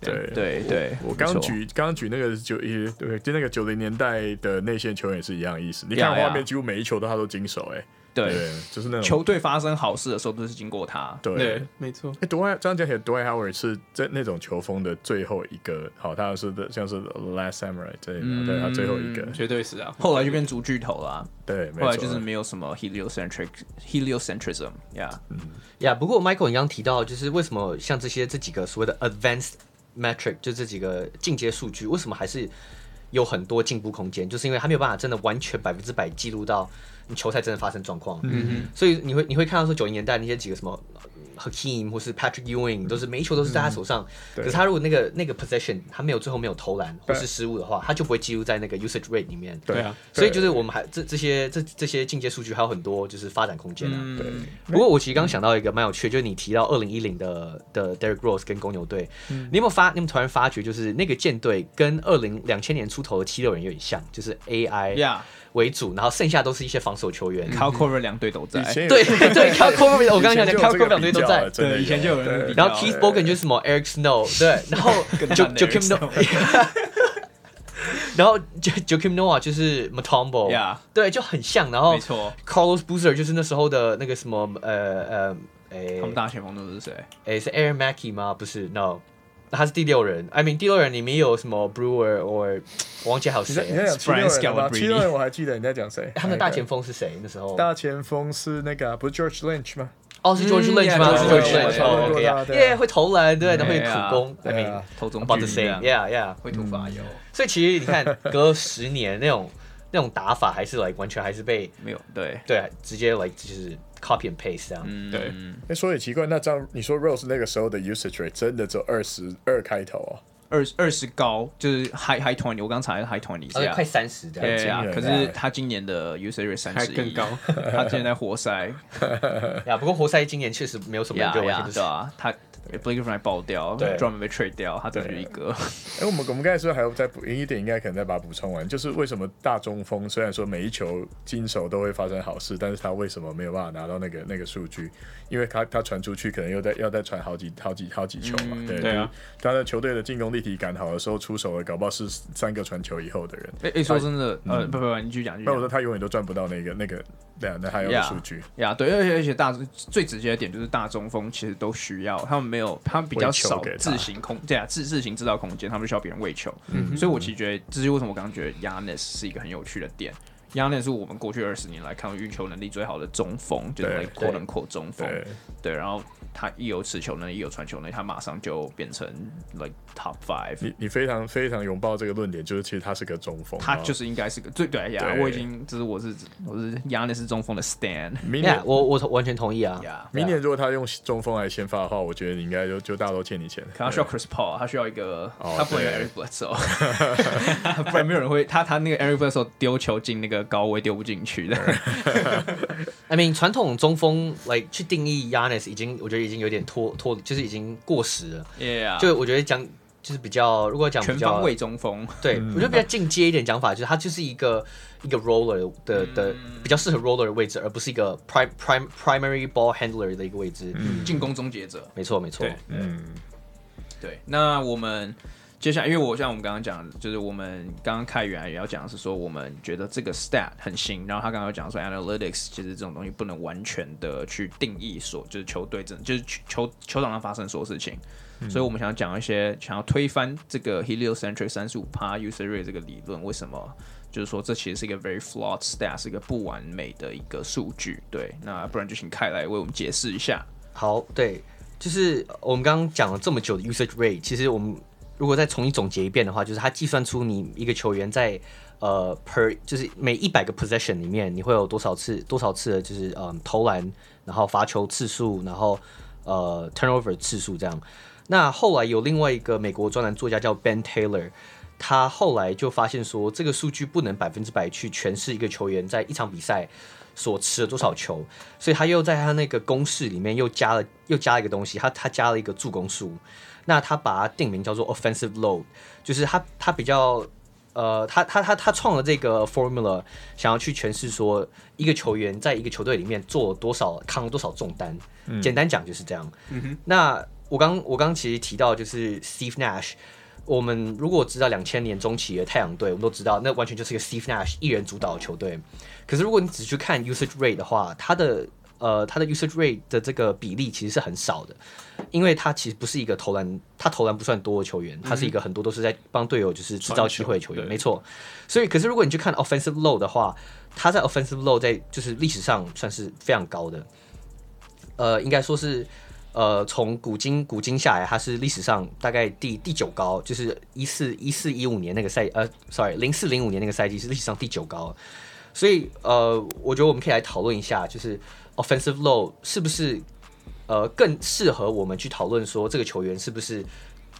对对对，我刚举刚举那个九一对，就那个九零年代的内线球员也是一样的意思。你看画面，几乎每一球都他都经手，哎，对，就是那种球队发生好事的时候都是经过他。对，没错。哎，杜这样讲起来，Dwight Howard 是在那种球风的最后一个，好，他是的，像是 Last Samurai 对，对他最后一个，绝对是啊。后来就变足巨头了，对，后来就是没有什么 heliocentric heliocentrism，呀，嗯，呀。不过 Michael 你刚刚提到，就是为什么像这些这几个所谓的 advanced metric 就这几个进阶数据，为什么还是有很多进步空间？就是因为他没有办法真的完全百分之百记录到你球赛真的发生状况。嗯哼，所以你会你会看到说九零年代那些几个什么。Hakeem 或是 Patrick Ewing 都是每一球都是在他手上，可是他如果那个那个 possession 他没有最后没有投篮或是失误的话，他就不会记录在那个 usage rate 里面。对。啊，所以就是我们还这这些这这些进阶数据还有很多就是发展空间啊。对，不过我其实刚刚想到一个蛮有趣的，就是你提到二零一零的的 Derrick Rose 跟公牛队，你有没有发？你们突然发觉就是那个舰队跟二零两千年出头的七六人有点像，就是 AI 为主，然后剩下都是一些防守球员。Kyle Korver 两队都在。对对 Korver 我刚刚讲的 Kyle Korver 两队都在。对，以前就有人。然后 Keith Bogan 就是什么 Eric Snow，对，然后 Joakim Noah，然后 Joakim Noah 就是 Matombo，对，就很像。然后没错，Carlos Boozer 就是那时候的那个什么呃呃，诶，他们大前锋都是谁？诶，是 Aaron Mackey 吗？不是，No。他是第六人，I mean 第六人里面有什么 Brewer or 我忘记还有谁？你在讲七六人吗？七六人我还记得你在讲谁？他们的大前锋是谁？那时候大前锋是那个不是 George Lynch 吗？哦，是 George Lynch 吗？是 George Lynch，OK 呀，耶，会投篮，对，然后会苦攻，I mean 投中距，Yeah Yeah，会投罚球。所以其实你看，隔十年那种那种打法还是 like 完全还是被没有对对，直接 like 就是 copy and paste 这样，嗯，对。哎，说也奇怪，那这样你说 Rose 那个时候的 usage rate 真的只有二十二开头啊？二二十高就是 high high twenty，我刚查是 high twenty，是快三十的。对啊，可是他今年的 usage rate 三十更高，他今年在活塞。呀，不过活塞今年确实没有什么人对对啊，他。Blake Griffin 爆掉，专门被 trade 掉，他只有一个。哎，我们我们刚才说还要再补一点，应该可能再把它补充完。就是为什么大中锋虽然说每一球经手都会发生好事，但是他为什么没有办法拿到那个那个数据？因为他他传出去可能又在要再传好几好几好几球嘛。对对啊，他的球队的进攻立体感好的时候出手了，搞不好是三个传球以后的人。哎哎，说真的，呃，不不不，你继续讲。那我说他永远都赚不到那个那个。对啊，那还有数据呀，对，而且而且大最直接的点就是大中锋其实都需要，他们没有，他们比较少自行空，对啊，自自行制造空间，他们需要别人喂球，嗯，所以我其实觉得这是为什么我刚刚觉得 Giannis 是一个很有趣的点，Giannis 是我们过去二十年来看运球能力最好的中锋，就是 quote unquote 中锋，对，然后。他一有持球能力，一有传球能力，他马上就变成 like top five。你你非常非常拥抱这个论点，就是其实他是个中锋，他就是应该是个最对呀。我已经就是我是我是 Giannis 是中锋的 stand。明年我我完全同意啊。明年如果他用中锋来先发的话，我觉得你应该就就大家都欠你钱。可他需要 Chris Paul，他需要一个他不能 Eric Bledsoe，不然没有人会他他那个 Eric Bledsoe 丢球进那个高位丢不进去的。I mean 传统中锋 like 去定义 Giannis 已经我觉得。已经有点拖拖，就是已经过时了。Yeah. 就我觉得讲就是比较，如果讲全方位中锋，对、嗯、我觉得比较进阶一点讲法，就是他就是一个一个 roller 的的、嗯、比较适合 roller 的位置，而不是一个 prime prime primary ball handler 的一个位置，进、嗯、攻终结者。没错，没错。嗯，对。那我们。接下来，因为我像我们刚刚讲的，就是我们刚刚开源也要讲的是说，我们觉得这个 stat 很新。然后他刚刚讲说，analytics 其实这种东西不能完全的去定义所，就是球队真就是球球场上发生所有事情。嗯、所以我们想要讲一些，想要推翻这个 heliocentric 三十五趴 usage rate 这个理论，为什么？就是说这其实是一个 very flawed stat，是一个不完美的一个数据。对，那不然就请凯来为我们解释一下。好，对，就是我们刚刚讲了这么久的 usage rate，其实我们如果再重新总结一遍的话，就是它计算出你一个球员在呃 per 就是每一百个 possession 里面，你会有多少次多少次的就是嗯投篮，然后罚球次数，然后呃 turnover 次数这样。那后来有另外一个美国专栏作家叫 Ben Taylor，他后来就发现说，这个数据不能百分之百去诠释一个球员在一场比赛所持了多少球，所以他又在他那个公式里面又加了又加了一个东西，他他加了一个助攻数，那他把它定名叫做 offensive load，就是他他比较呃他他他他创了这个 formula，想要去诠释说一个球员在一个球队里面做多少扛了多少重担，嗯、简单讲就是这样。嗯、哼那我刚我刚其实提到就是 Steve Nash。我们如果知道两千年中期的太阳队，我们都知道那完全就是一个 Steve Nash 一人主导的球队。可是如果你只去看 usage rate 的话，他的呃他的 usage rate 的这个比例其实是很少的，因为他其实不是一个投篮，他投篮不算多的球员，他是一个很多都是在帮队友就是制造机会的球员，没错。所以可是如果你去看 offensive load 的话，他在 offensive load 在就是历史上算是非常高的，呃，应该说是。呃，从古今古今下来，他是历史上大概第第九高，就是一四一四一五年那个赛，呃，sorry，零四零五年那个赛季是历史上第九高。所以，呃，我觉得我们可以来讨论一下，就是 offensive load 是不是呃更适合我们去讨论说这个球员是不是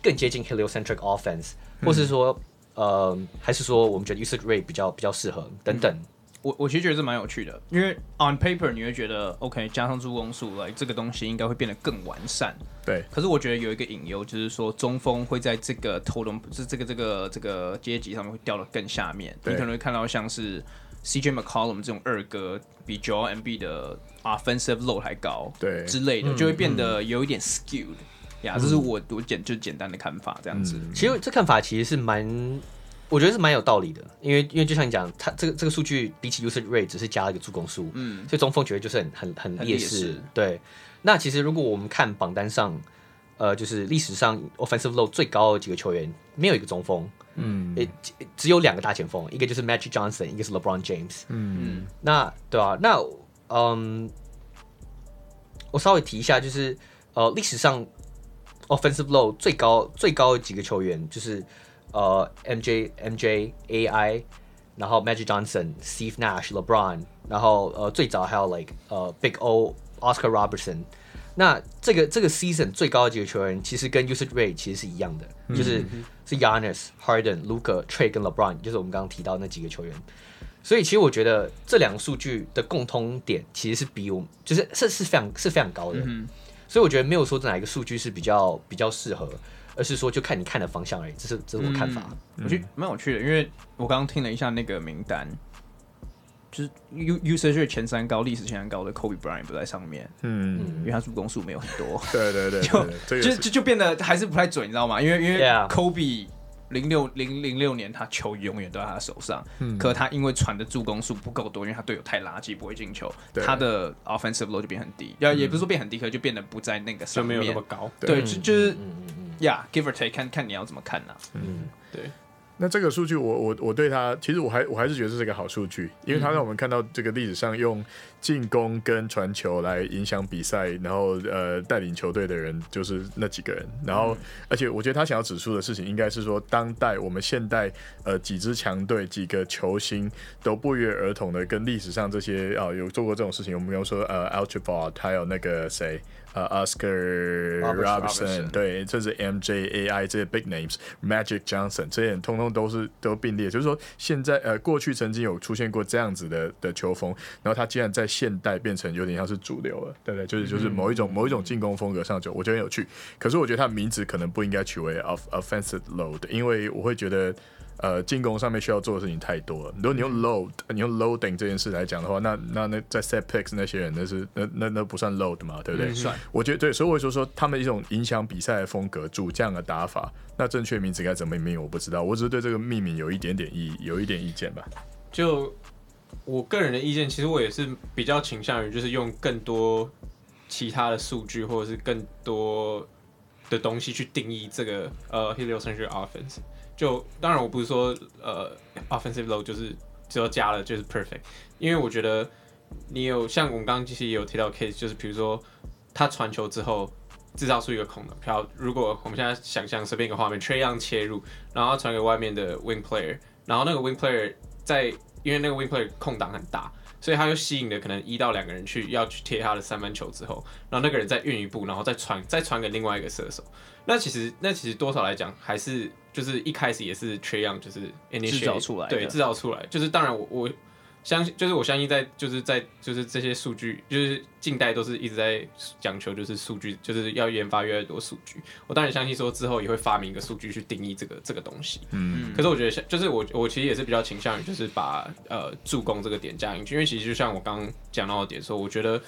更接近 heliocentric offense，或是说，呃，还是说我们觉得 usage rate 比较比较适合等等。我我其实觉得这蛮有趣的，因为 on paper 你会觉得 OK 加上助攻数来这个东西应该会变得更完善。对。可是我觉得有一个隐忧，就是说中锋会在这个 total 是这个这个这个阶级上面会掉得更下面。你可能会看到像是 CJ McCollum 这种二哥比 Joel Embiid 的 offensive load 还高，对之类的，就会变得有一点 skewed。呀、嗯，这是我我简就简单的看法，这样子。嗯、其实这看法其实是蛮。我觉得是蛮有道理的，因为因为就像你讲，它这个这个数据比起 usage rate 只是加了一个助攻数，嗯，所以中锋觉得就是很很很劣势。对，那其实如果我们看榜单上，呃，就是历史上 offensive load 最高的几个球员，没有一个中锋，嗯，只有两个大前锋，一个就是 Magic Johnson，一个是 LeBron James，嗯嗯，那对吧、啊？那嗯，我稍微提一下，就是呃，历史上 offensive load 最高最高的几个球员就是。呃、uh,，MJ、MJ、AI，然后 Magic Johnson、Steve Nash、LeBron，然后呃，最早还有 like 呃、uh, Big O、Oscar Robertson。那这个这个 season 最高的几个球员，其实跟 usage rate 其实是一样的，嗯、就是是 Yanis、Harden、Luka、Trey 跟 LeBron，就是我们刚刚提到那几个球员。所以其实我觉得这两个数据的共通点，其实是比我们就是是是非常是非常高的。嗯、所以我觉得没有说这哪一个数据是比较比较适合。而是说，就看你看的方向而已，这是这是我看法。嗯、我觉得蛮有趣的，因为我刚刚听了一下那个名单，就是 U usage 前三高，历史前三高的 Kobe Bryant 不在上面。嗯，因为他助攻数没有很多。对对对，就就就就变得还是不太准，你知道吗？因为因为 Kobe 零六零零六年他球永远都在他手上，嗯、可他因为传的助攻数不够多，因为他队友太垃圾，不会进球，他的 offensive load 就变很低。要、嗯、也不是说变很低，可就变得不在那个上面，就没有那么高。对，就就是。呀、yeah，give or take，看看你要怎么看呢、啊？嗯，对。那这个数据我，我我我对他，其实我还我还是觉得这是一个好数据，因为他让我们看到这个历史上用进攻跟传球来影响比赛，然后呃带领球队的人就是那几个人。然后，嗯、而且我觉得他想要指出的事情，应该是说，当代我们现代呃几支强队几个球星都不约而同的跟历史上这些啊、呃、有做过这种事情，我们比如说呃 Al Trafford 还有那个谁。呃、uh,，Oscar Robertson，对，这是 MJ、AI 这些 big names，Magic Johnson 这些人通通都是都并列，就是说现在呃过去曾经有出现过这样子的的球风，然后他竟然在现代变成有点像是主流了，对不对？就是就是某一种、嗯、某一种进攻风格上就我觉得很有趣，可是我觉得他的名字可能不应该取为 off offensive load，因为我会觉得。呃，进攻上面需要做的事情太多了。如果你用 load，你用 loading 这件事来讲的话，那那那在 set picks 那些人，那是那那那不算 load 嘛，对不对？算。我觉得对，所以我就说他们一种影响比赛的风格，主将的打法，那正确名字该怎么命我不知道，我只是对这个命名有一点点意，有一点意见吧。就我个人的意见，其实我也是比较倾向于就是用更多其他的数据，或者是更多的东西去定义这个呃 heliocentric offense。就当然我不是说呃 offensive load 就是只要加了就是 perfect，因为我觉得你有像我们刚刚其实也有提到 case，就是比如说他传球之后制造出一个空档，然后如果我们现在想象随便一个画面，tray 样切入，然后传给外面的 wing player，然后那个 wing player 在因为那个 wing player 空档很大。所以他就吸引了可能一到两个人去要去贴他的三分球之后，然后那个人再运一步，然后再传再传给另外一个射手。那其实那其实多少来讲，还是就是一开始也是 Trae Young 就是制造出来，对，制造出来。就是当然我我。相信就是我相信在就是在就是这些数据，就是近代都是一直在讲求就是数据，就是要研发越来越多数据。我当然相信说之后也会发明一个数据去定义这个这个东西。嗯，可是我觉得就是我我其实也是比较倾向于就是把呃助攻这个点加进去，因为其实就像我刚刚讲到的点说，我觉得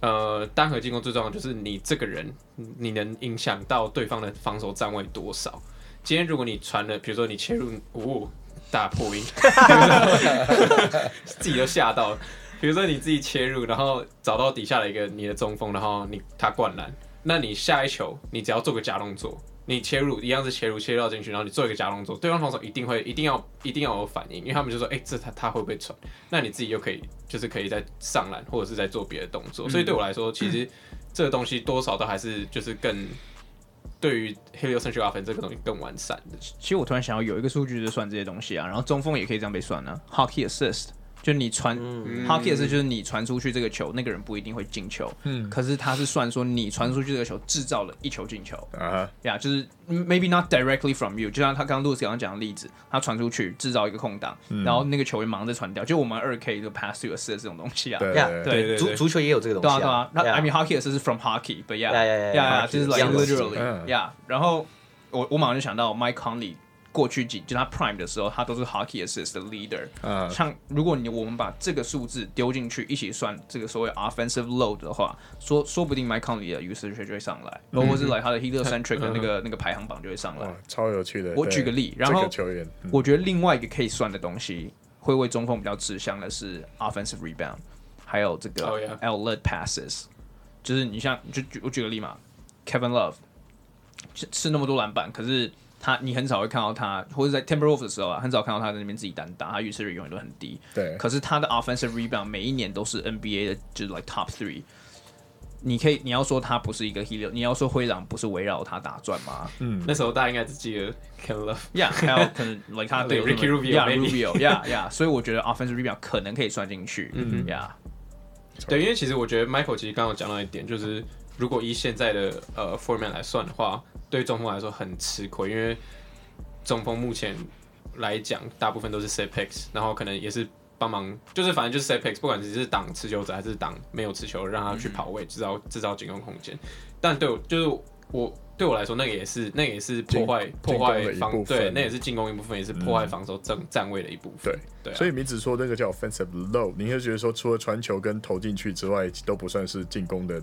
呃单核进攻最重要的就是你这个人你能影响到对方的防守站位多少。今天如果你传了，比如说你切入五。哦大破音，自己都吓到了。比如说你自己切入，然后找到底下的一个你的中锋，然后你他灌篮，那你下一球你只要做个假动作，你切入一样是切入切到进去，然后你做一个假动作，对方防守一定会一定要一定要有反应，因为他们就说，哎、欸，这他他会不会传？那你自己又可以就是可以在上篮或者是在做别的动作。所以对我来说，其实这个东西多少都还是就是更。对于 heliocentric offense 这个东西更完善的，其实我突然想要有一个数据就算这些东西啊，然后中锋也可以这样被算呢、啊。Hockey assist 就你传，hockey 是就是你传出去这个球，那个人不一定会进球，嗯，可是他是算说你传出去这个球制造了一球进球，啊，呀，就是 maybe not directly from you，就像他刚刚 Lucy 刚刚讲的例子，他传出去制造一个空档，然后那个球也忙着传掉，就我们二 k 就 pass through 式这种东西啊，对对对，足足球也有这个东西，对啊，那 I mean hockey 是 from hockey，but yeah yeah yeah yeah 就是 like literally yeah，然后我我马上就想到 Mike Conley。过去几就他 Prime 的时候，他都是 Hockey Assist 的 Leader。嗯，像如果你我们把这个数字丢进去一起算这个所谓 Offensive Load 的话，说说不定 Mike Conley 的 Usage 就会上来，或者是来他的 Heliocentric 的那个那个排行榜就会上来。超有趣的。我举个例，然后我觉得另外一个可以算的东西，会为中锋比较吃香的是 Offensive Rebound，还有这个 Outlet Passes，就是你像就举我举个例嘛，Kevin Love。吃那么多篮板，可是他你很少会看到他，或者在 Timber Wolf 的时候啊，很少看到他在那边自己单打，他预测率永远都很低。对。可是他的 Offensive Rebound 每一年都是 NBA 的，就是 like top three。你可以，你要说他不是一个 Healy，你要说灰狼不是围绕他打转吗？嗯。那时候大家应该只记得 Can Love，Yeah，还有可能 like 他 对 Ricky Rubio，Yeah，Yeah。所以我觉得 Offensive Rebound 可能可以算进去。嗯，Yeah。对，因为其实我觉得 Michael 其实刚刚讲到一点，就是如果以现在的呃 format 来算的话。对中锋来说很吃亏，因为中锋目前来讲，大部分都是 set picks，然后可能也是帮忙，就是反正就是 set picks，不管你是挡持球者还是挡没有持球，让他去跑位，制造制造进攻空间。但对我就是我对我来说，那个也是那个也是破坏破坏防对，那也是进攻一部分，也是破坏防守正站位的一部分。对对，所以名字说那个叫 offensive load，你会觉得说除了传球跟投进去之外，都不算是进攻的。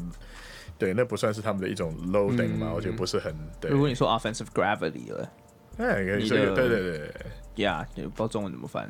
对，那不算是他们的一种 loading 嘛？我觉得不是很对。如果你说 offensive gravity 了，哎，可以说对对对，Yeah，不知道中文怎么翻，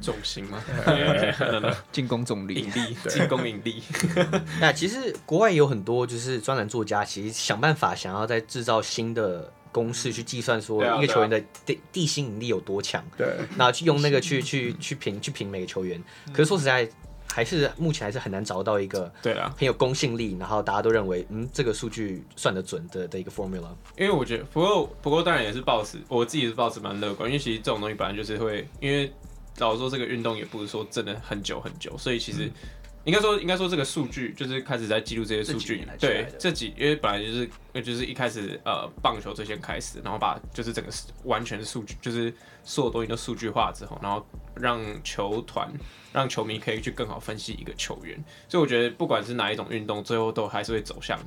重心吗？进攻重力，引力，进攻引力。那其实国外有很多就是专栏作家，其实想办法想要再制造新的公式去计算说一个球员的地地心引力有多强，对，然后去用那个去去去评去评每个球员。可是说实在。还是目前还是很难找到一个对啊很有公信力，然后大家都认为嗯这个数据算得准的的一个 formula。因为我觉得不过不过当然也是抱持我自己是抱持蛮乐观，因为其实这种东西本来就是会，因为老实说这个运动也不是说真的很久很久，所以其实。嗯应该说，应该说，这个数据就是开始在记录这些数据。对，这几因为本来就是，就是一开始呃，棒球最先开始，然后把就是整个完全的数据，就是所有东西都数据化之后，然后让球团、让球迷可以去更好分析一个球员。所以我觉得，不管是哪一种运动，最后都还是会走向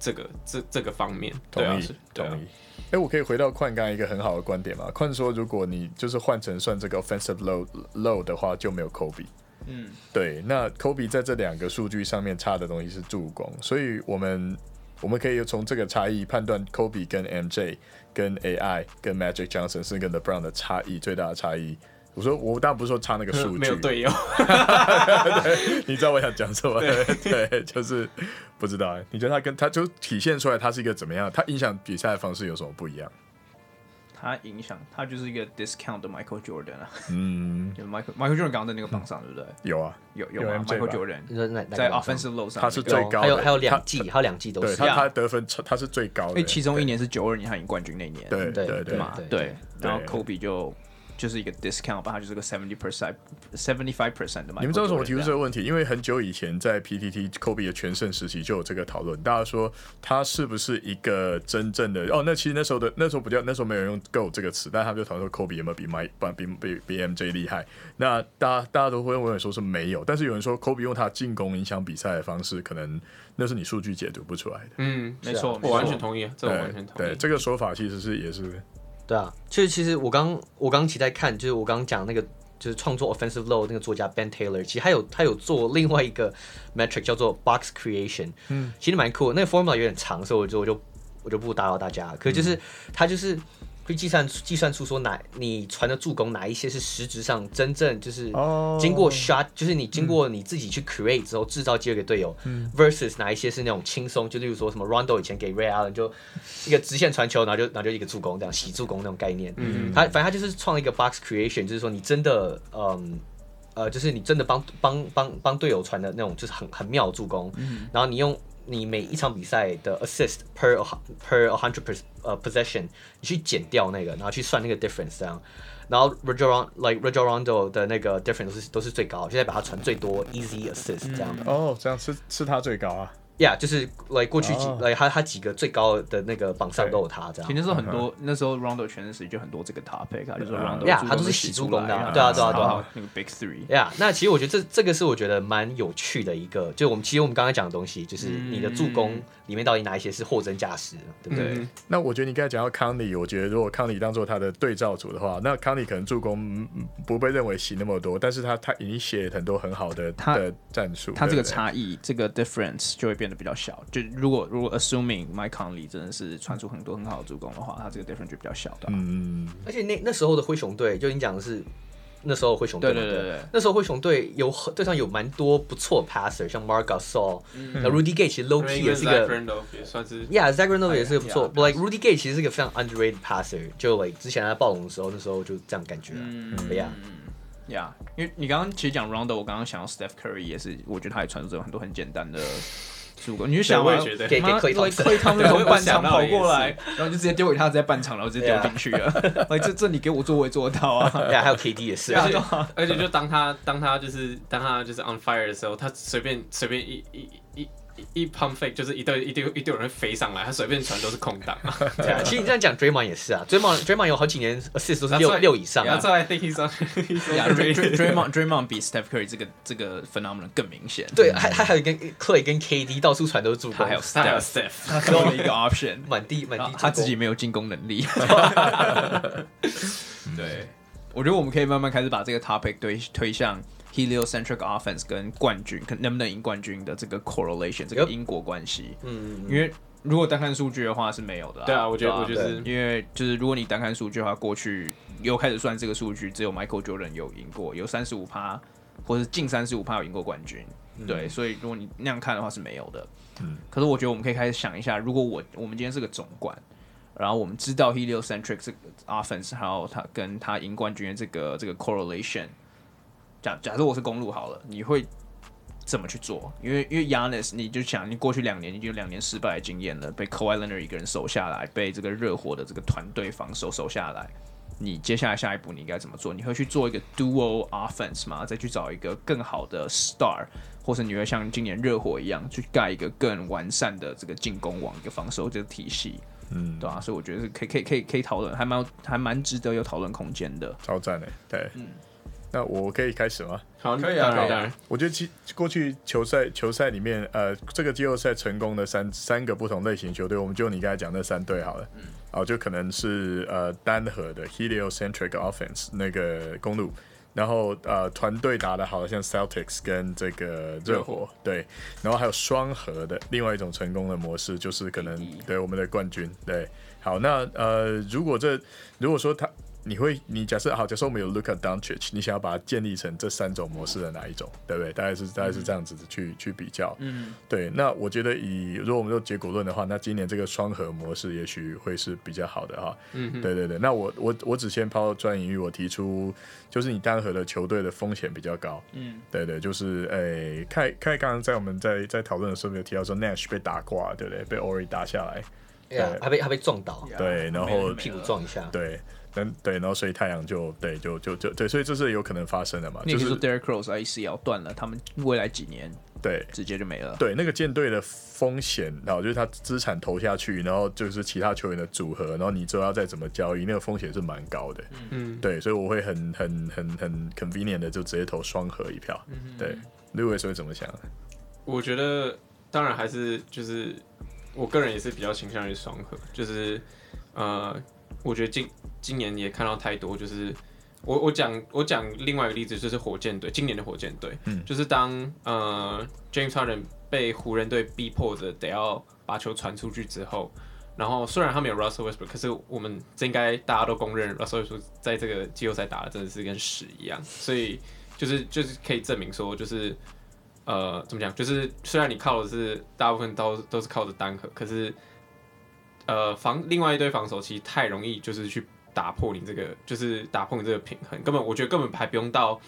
这个这这个方面。同意，对啊，同意。哎、欸，我可以回到宽刚才一个很好的观点嘛？宽说，如果你就是换成算这个 offensive load load 的话，就没有 Kobe。嗯，对，那 Kobe 在这两个数据上面差的东西是助攻，所以我们我们可以从这个差异判断 Kobe 跟 MJ 跟 AI 跟 Magic Johnson 是跟 The Brown 的差异最大的差异。我说我当然不是说差那个数据，没有队友，你知道我想讲什么？对，对，就是不知道。你觉得他跟他就体现出来他是一个怎么样？他影响比赛的方式有什么不一样？他影响，他就是一个 discount 的 Michael Jordan 啊。嗯，就 Michael Michael Jordan 刚刚在那个榜上，对不对？有啊，有有？Michael Jordan 在 offensive load 上，他是最高的。还有还有两季，还有两季都是。对他他得分他是最高的，因为其中一年是九二年他赢冠军那年，对对对对嘛？对对，然后对 Kobe 就就是一个 discount 吧，它就是个 seventy percent seventy five percent 的 Jordan。你们知道为什么我提出这个问题？因为很久以前在 PTT Kobe 的全盛时期就有这个讨论，大家说他是不是一个真正的哦？那其实那时候的那时候不叫那时候没有人用 “go” 这个词，但他们就讨论说 Kobe 有没有比 Mike 比比比 MJ 厉害？那大家大家都会认为说是没有，但是有人说 Kobe 用他进攻影响比赛的方式，可能那是你数据解读不出来的。嗯，没错，我完全。同意，这我完全同意。对，这个说法其实是也是对啊，就是其实我刚我刚其实在看，就是我刚刚讲那个就是创作 offensive load 那个作家 Ben Taylor，其实他有他有做另外一个 metric 叫做 box creation，嗯，其实蛮酷的，那个 formula 有点长，所以我就我就我就不打扰大家，可是就是他就是。会计算计算出说哪你传的助攻哪一些是实质上真正就是经过 shot，、oh, 就是你经过你自己去 create 之后制造机会给队友、嗯、，versus 哪一些是那种轻松，就例如说什么 Rondo 以前给 Ray Allen 就一个直线传球，然后就然后就一个助攻这样洗助攻那种概念。嗯，他反正他就是创一个 box creation，就是说你真的嗯呃就是你真的帮帮帮帮队友传的那种就是很很妙的助攻，嗯、然后你用。你每一场比赛的 assist per per a hundred per 呃 possession，你去减掉那个，然后去算那个 difference 这样，然后 Rajon like Rajon Rondo 的那个 difference 都是都是最高，现在把它传最多 easy assist 这样的。哦，这样是是他最高啊。Yeah，就是 like 过去几来、oh. 他他几个最高的那个榜上都有他这样。其实那时候很多，那时候 Rondo 全盛时期就很多这个 topic 啊，就是 Rondo。Yeah，他都是洗助攻的，对啊对啊对啊。那个 Big Three。Yeah，那其实我觉得这这个是我觉得蛮有趣的一个，就我们其实我们刚才讲的东西，就是你的助攻里面到底哪一些是货真价实，对不对？那我觉得你刚才讲到康利，我觉得如果康利当做他的对照组的话，那康利可能助攻不被认为洗那么多，但是他他已经写很多很好的的战术，他这个差异这个 difference 就会变得比较小，就。如果如果 assuming Mike Conley 真的是传出很多很好的助攻的话，他这个 difference 就比较小的。嗯，而且那那时候的灰熊队，就你讲的是那时候灰熊队，对对对对，那时候灰熊队有队上有蛮多不错 passer，像 Marc Gasol，那 Rudy Gay 其实 low key 也是一个，也算是，Yeah，Zach Randolph 也是个不错，But like Rudy Gay 其实是个非常 underrated passer，就 like 之前在暴龙的时候，那时候就这样感觉，嗯，Yeah，因为你刚刚其实讲 Rondo，我刚刚想到 Steph Curry 也是，我觉得他也传出这种很多很简单的。你就想，我也觉得，给给可以可以，他们从半场跑过来，然后就直接丢给他，在半场，然后直接丢进去了。哎，这这你给我做，我也做得到啊！对啊，还有 KD 也是，而且而且就当他当他就是当他就是 on fire 的时候，他随便随便一一一。一 pump fake 就是一堆一堆一堆人飞上来，他随便传都是空档。对啊，其实你这样讲，Draymond 也是啊，Draymond Draymond 有好几年 assist 都是六六以上。然后在 thinking 上，Draymond Draymond 比 Steph Curry 这个这个 phenomenon 更明显。对，还还还有跟 Clay 跟 KD 到处传都是助攻，还有 Steph，他多了一个 option，满地满地，他自己没有进攻能力。对，我觉得我们可以慢慢开始把这个 topic 推推向。Heliocentric offense 跟冠军，可能不能赢冠军的这个 correlation，这个因果关系。嗯，因为如果单看数据的话是没有的、啊。对啊，我觉得，我觉得，因为就是如果你单看数据的话，过去又开始算这个数据，只有 Michael Jordan 有赢过，有三十五趴，或者是近三十五趴有赢过冠军。嗯、对，所以如果你那样看的话是没有的。嗯，可是我觉得我们可以开始想一下，如果我我们今天是个总冠，然后我们知道 Heliocentric 这个 offense，还有他跟他赢冠军的这个这个 correlation。假假设我是公路好了，你会怎么去做？因为因为 Giannis，你就想你过去两年你就有两年失败的经验了，被 Kawhi Leonard 一个人守下来，被这个热火的这个团队防守守下来，你接下来下一步你应该怎么做？你会去做一个 duo offense 吗？再去找一个更好的 star，或是你会像今年热火一样去盖一个更完善的这个进攻网一个防守这个体系？嗯，对吧、啊？所以我觉得是可以可以可以可以讨论，还蛮还蛮值得有讨论空间的。超赞的，对，嗯。那我可以开始吗？好，可以啊，当然。我觉得其过去球赛球赛里面，呃，这个季后赛成功的三三个不同类型球队，我们就你刚才讲那三队好了。嗯。哦，就可能是呃单核的 heliocentric offense 那个公路，然后呃团队打的好的像 Celtics 跟这个热火，对，然后还有双核的另外一种成功的模式，就是可能对我们的冠军，对。好，那呃如果这如果说他。你会，你假设好，假设我们有 Luka Doncic，你想要把它建立成这三种模式的哪一种，对不对？大概是大概是这样子的去、嗯、去比较。嗯，对。那我觉得以如果我们做结果论的话，那今年这个双核模式也许会是比较好的哈。嗯，对对对。那我我我只先抛砖引玉，我提出就是你单核的球队的风险比较高。嗯，对对，就是诶，看看刚刚在我们在在讨论的时候有提到说 Nash 被打挂，对不对？被 Ori 打下来，对，还被还被撞倒，对，然后屁股撞一下，对。嗯，对，然后所以太阳就对，就就就对，所以这是有可能发生的嘛。就是 Derrick Rose ACL 断了，他们未来几年对直接就没了。对，那个舰队的风险，然后就是他资产投下去，然后就是其他球员的组合，然后你之后要再怎么交易，那个风险是蛮高的。嗯，对，所以我会很很很很 convenient 的就直接投双核一票。嗯，对，Louis 会怎么想？我觉得当然还是就是我个人也是比较倾向于双核，就是呃。我觉得今今年也看到太多，就是我我讲我讲另外一个例子，就是火箭队今年的火箭队，嗯，就是当呃 James Harden 被湖人队逼迫着得要把球传出去之后，然后虽然他们有 Russell Westbrook，可是我们这应该大家都公认 Russell Westbrook 在这个季后赛打的真的是跟屎一样，所以就是就是可以证明说，就是呃怎么讲，就是虽然你靠的是大部分都都是靠着单核，可是。呃，防另外一堆防守其实太容易，就是去打破你这个，就是打破你这个平衡。根本我觉得根本还不用到，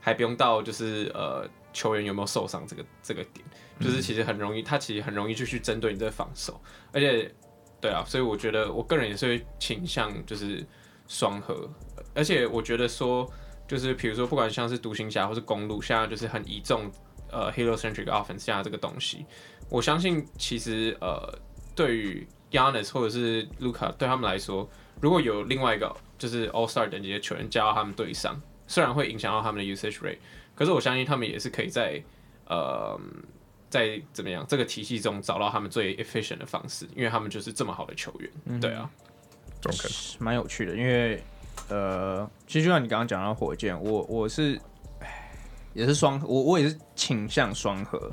还不用到，就是呃球员有没有受伤这个这个点，就是其实很容易，他其实很容易就去针对你这个防守。而且，对啊，所以我觉得我个人也是会倾向就是双核。而且我觉得说，就是比如说不管像是独行侠或是公路，现在就是很倚重呃 heliocentric offense 现在这个东西，我相信其实呃对于 Giannis 或者是 Luca 对他们来说，如果有另外一个就是 All Star 等级的球员加到他们队上，虽然会影响到他们的 usage rate，可是我相信他们也是可以在呃在怎么样这个体系中找到他们最 efficient 的方式，因为他们就是这么好的球员。嗯、对啊，蛮有趣的，因为呃，其实就像你刚刚讲到火箭，我我是也是双，我我也是倾向双核。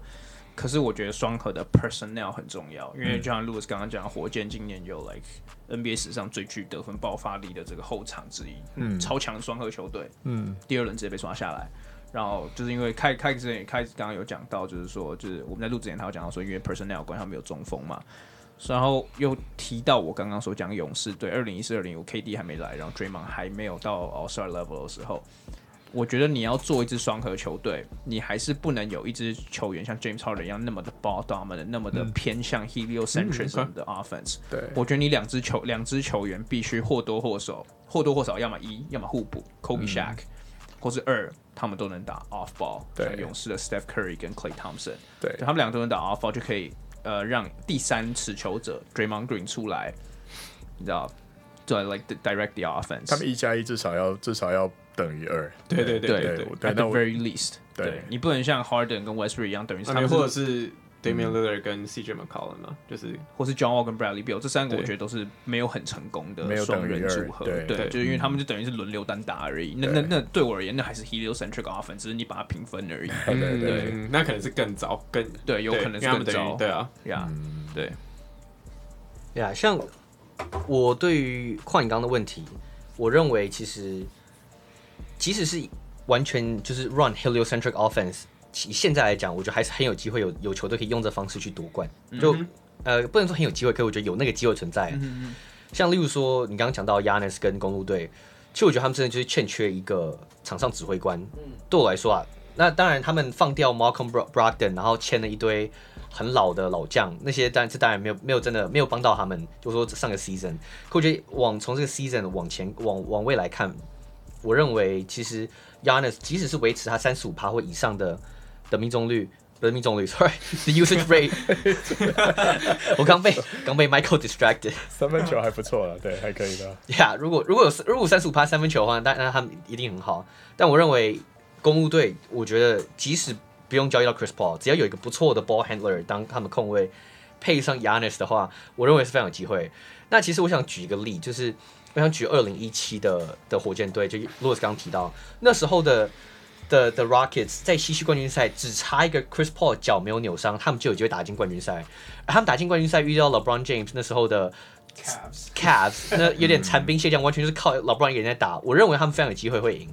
可是我觉得双核的 personnel 很重要，因为就像 Louis 刚刚讲，火箭今年有 like NBA 史上最具得分爆发力的这个后场之一，嗯，超强双核球队，嗯，第二轮直接被刷下来，然后就是因为开开之前也开刚刚有讲到，就是说就是我们在录之前他有讲到说，因为 personnel 关系他没有中锋嘛，然后又提到我刚刚所讲勇士队二零一四二零五 KD 还没来，然后 Draymond 还没有到 All Star level 的时候。我觉得你要做一支双核球队，你还是不能有一支球员像 James Harden 一样那么的 ball dominant，那么的偏向 heliocentrism 的 offense。对，我觉得你两支球两支球员必须或多或少或多或少，要么一，要么互补，Kobe Shaq，或是二，他们都能打 off ball。对，勇士的 Steph Curry 跟 Klay Thompson，对，他们两个都能打 off ball，就可以呃让第三持球者 Draymond Green 出来，你知道，对，like direct the offense。他们一加一至少要至少要。等于二，对对对对对，at the very least，对，你不能像 Harden 跟 Westbrook 一样等于三，或者是 Damian Lillard 跟 CJ McCollum 嘛，就是，或是 John Wall 跟 Bradley Beal 这三个我觉得都是没有很成功的双人组合，对，就是因为他们就等于是轮流单打而已。那那那对我而言，那还是 heliocentric offense，只是你把它平分而已。对，那可能是更早，更对，有可能是更早，对啊，呀，对，呀，像我对于矿井刚的问题，我认为其实。即使是完全就是 run heliocentric offense，以现在来讲，我觉得还是很有机会有有球队可以用这方式去夺冠。就、嗯、呃，不能说很有机会，可是我觉得有那个机会存在。嗯、哼像例如说，你刚刚讲到 Giannis 跟公路队，其实我觉得他们真的就是欠缺一个场上指挥官。嗯、对我来说啊，那当然他们放掉 Malcolm Brogdon，然后签了一堆很老的老将，那些当然这当然没有没有真的没有帮到他们。就说上个 season，可我觉得往从这个 season 往前往往未来看。我认为其实 Giannis 即使是维持他三十五趴或以上的的命中率，不是命中率，sorry，the usage rate。我刚被刚被 Michael distracted。三分球还不错了，对，还可以的。，yeah, 如果如果有如果三十五趴三分球的话，那那他们一定很好。但我认为公务队，我觉得即使不用交易到 Chris Paul，只要有一个不错的 ball handler 当他们控卫，配上 Giannis 的话，我认为是非常有机会。那其实我想举一个例，就是。我想举二零一七的的火箭队，就 Louis 刚刚提到那时候的的的 Rockets 在西区冠军赛只差一个 Chris Paul 脚没有扭伤，他们就有机会打进冠军赛。而他们打进冠军赛遇到 LeBron James 那时候的 Cavs Cavs 那有点残兵卸将，完全就是靠 LeBron 一个人在打。我认为他们非常有机会会赢。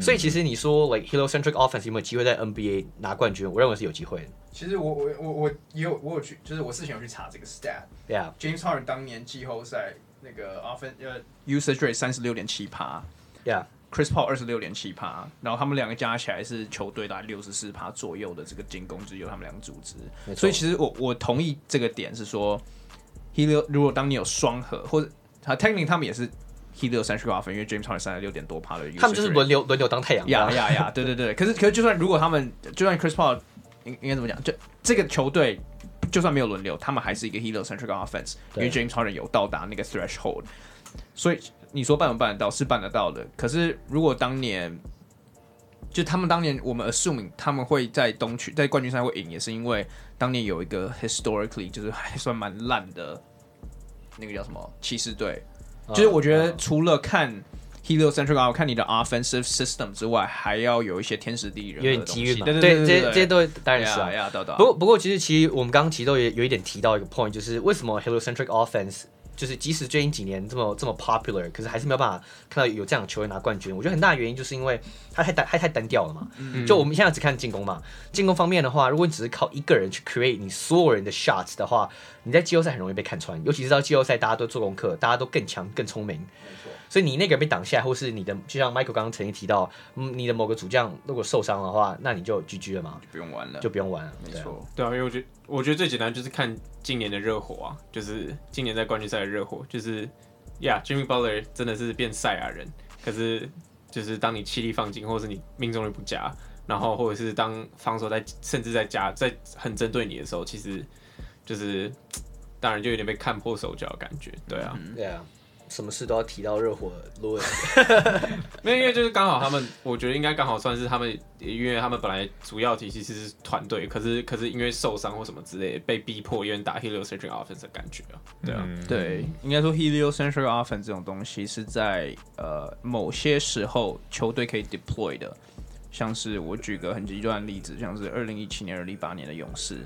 所以其实你说 like heliocentric offense 有没有机会在 NBA 拿冠军？我认为是有机会的。其实我我我我也有我有去，就是我事前有去查这个 stat。Yeah，James Harden 当年季后赛那个 offense 呃 usage rate 三十六点七趴 yeah，Chris Paul 二十六点七趴，然后他们两个加起来是球队大概六十四趴左右的这个进攻，只有他们两个组织。所以其实我我同意这个点是说，Helio 如果当你有双核或者他 technically 他们也是 Helio 三十个 offense，因为 James Harden 三十六点多趴的他们就是轮流轮流当太阳。呀呀呀！对对对，可是可是就算如果他们就算 Chris Paul 应应该怎么讲？就这个球队就算没有轮流，他们还是一个 heliocentric offense，因为 James Harden 有到达那个 threshold，所以你说办不办得到是办得到的。可是如果当年就他们当年我们 assuming 他们会在东区在冠军赛会赢，也是因为当年有一个 historically 就是还算蛮烂的那个叫什么骑士队。就是我觉得除了看 heliocentric offense 看你的 offensive system 之外，还要有一些天时地利人和有点。机遇嘛，对对对，对这些这些都当然是啊。呀，对对。不过不过，其实其实我们刚刚其实都有有一点提到一个 point，就是为什么 heliocentric offense 就是即使最近几年这么这么 popular，可是还是没有办法看到有这样的球员拿冠军。我觉得很大的原因就是因为他太单，他太单调了嘛。就我们现在只看进攻嘛，进攻方面的话，如果你只是靠一个人去 create 你所有人的 shots 的话，你在季后赛很容易被看穿。尤其是到季后赛，大家都做功课，大家都更强、更聪明。所以你那个被挡下来，或是你的，就像 Michael 刚刚曾经提到，嗯，你的某个主将如果受伤的话，那你就 GG 了嘛，就不用玩了，就不用玩了。没错。对啊，因为我觉得我觉得最简单就是看今年的热火啊，就是今年在冠军赛的热火，就是呀、yeah,，Jimmy Butler 真的是变赛亚人，可是就是当你气力放尽，或是你命中率不佳，然后或者是当防守在甚至在加在很针对你的时候，其实就是当然就有点被看破手脚的感觉，对啊，对啊。什么事都要提到热火，Louis，没有，因为就是刚好他们，我觉得应该刚好算是他们，因为他们本来主要体系是团队，可是可是因为受伤或什么之类，被逼迫有点打 heliocentric offense 的感觉啊，对啊，嗯、对，应该说 heliocentric offense 这种东西是在呃某些时候球队可以 deploy 的，像是我举个很极端的例子，像是二零一七年、二零一八年的勇士，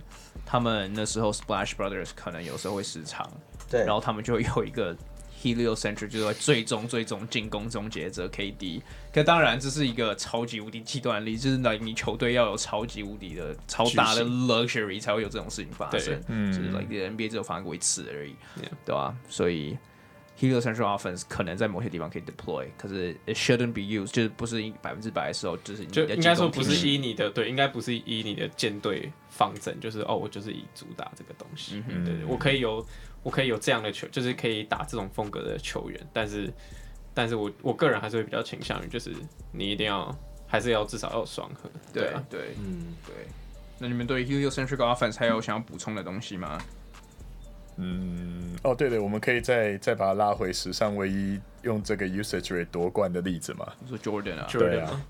他们那时候 Splash Brothers 可能有时候会失常，对，然后他们就有一个。Heliocentric 就是最终最终进攻终结者 KD，可当然这是一个超级无敌极端例，就是那你球队要有超级无敌的超大的 luxury 才会有这种事情发生，嗯，就是 like NBA 只有发生过一次而已对吧？所以 Heliocentric offense 可能在某些地方可以 deploy，可是 it shouldn't be used，就是不是百分之百的时候，就是你应该说不是以你的对，应该不是以你的舰队方针，就是哦，我就是以主打这个东西，嗯、对，我可以有。我可以有这样的球，就是可以打这种风格的球员，但是，但是我我个人还是会比较倾向于，就是你一定要还是要至少要有双核。对啊，对，嗯，对。那你们对 heliocentric offense 还有想要补充的东西吗？嗯，哦，对对，我们可以再再把它拉回史上唯一用这个 usage rate 夺冠的例子嘛？你说 Jordan 啊？对啊。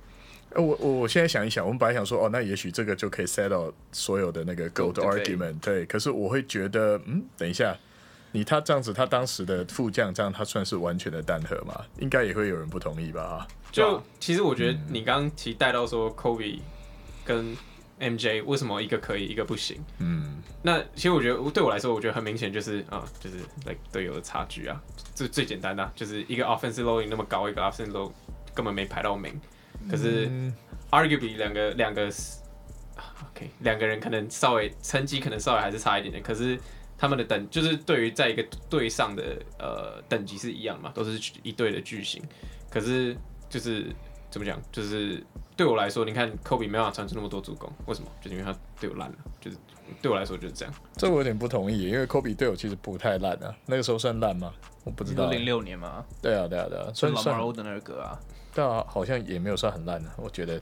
我我我现在想一想，我们本来想说，哦，那也许这个就可以 settle 所有的那个 gold argument。对，可是我会觉得，嗯，等一下。你他这样子，他当时的副将这样，他算是完全的单核吗？应该也会有人不同意吧？就其实我觉得你刚刚提带到说，Kobe 跟 MJ 为什么一个可以，一个不行？嗯，那其实我觉得对我来说，我觉得很明显就是啊，就是队、like, 队友的差距啊，最最简单的、啊、就是一个 offensive loading 那么高，一个 offensive load 根本没排到名。可是、嗯、arguably 两个两个，OK，两个人可能稍微成绩可能稍微还是差一点点，可是。他们的等就是对于在一个队上的呃等级是一样嘛，都是一队的巨星。可是就是怎么讲，就是对我来说，你看科比没办法传出那么多助攻，为什么？就是因为他队友烂了。就是对我来说就是这样。这我有点不同意，因为科比队友其实不太烂啊。那个时候算烂吗？我不知道。零六年吗？对啊，对啊，对啊，算老马欧的那个啊。对啊，好像也没有算很烂啊，我觉得。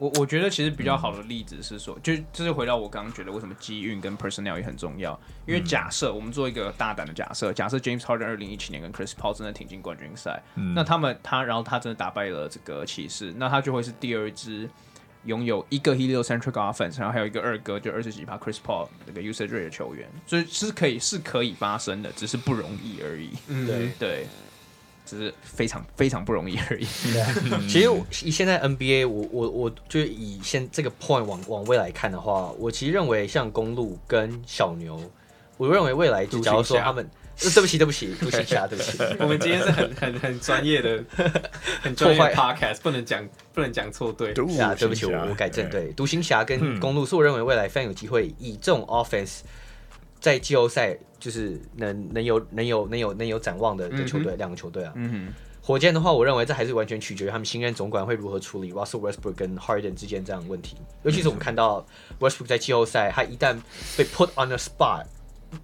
我我觉得其实比较好的例子是说，嗯、就就是回到我刚刚觉得为什么机运跟 personnel 也很重要，因为假设我们做一个大胆的假设，假设 James Harden 二零一七年跟 Chris Paul 真的挺进冠军赛，嗯、那他们他然后他真的打败了这个骑士，那他就会是第二支拥有一个 heliocentric offense，然后还有一个二哥就二十几趴 Chris Paul 那个 usage rate 的球员，所以是可以是可以发生的，只是不容易而已。嗯、对。对。只是非常非常不容易而已。其实以现在 NBA，我我我就以现这个 point 往往未来看的话，我其实认为像公路跟小牛，我认为未来就假如说他们对不起，对不起，独行侠，对不起。我们今天是很很很专业的、很专业的 podcast，不能讲不能讲错对。对啊，对不起，我我改正。对，独行侠跟公路，是我认为未来非常有机会以这种 offense 在季后赛就是能能有能有能有能有展望的的球队，两个球队啊。火箭的话，我认为这还是完全取决于他们新任总管会如何处理 Russell Westbrook 跟 Harden 之间这样的问题。尤其是我们看到 Westbrook 在季后赛，他一旦被 put on the spot。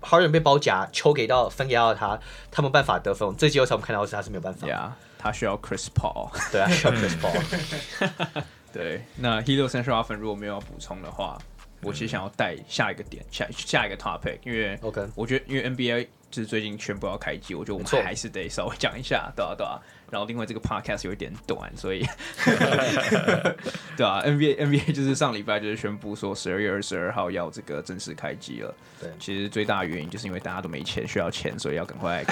Harden 被包夹，球给到分给到他，他没办法得分。这季后赛我们看到是他是没有办法。Yeah, 他需要 Chris Paul。对啊，需要 Chris Paul。对，那 Hedo Central Offense 如果没有要补充的话，我其实想要带下一个点，下下一个 topic，因为 OK，我觉得因为 NBA 就是最近宣布要开机，我觉得我们还是得稍微讲一下，对啊，对啊。然后另外这个 podcast 有一点短，所以 对啊，NBA NBA 就是上礼拜就是宣布说十二月二十二号要这个正式开机了。对，其实最大的原因就是因为大家都没钱，需要钱，所以要赶快。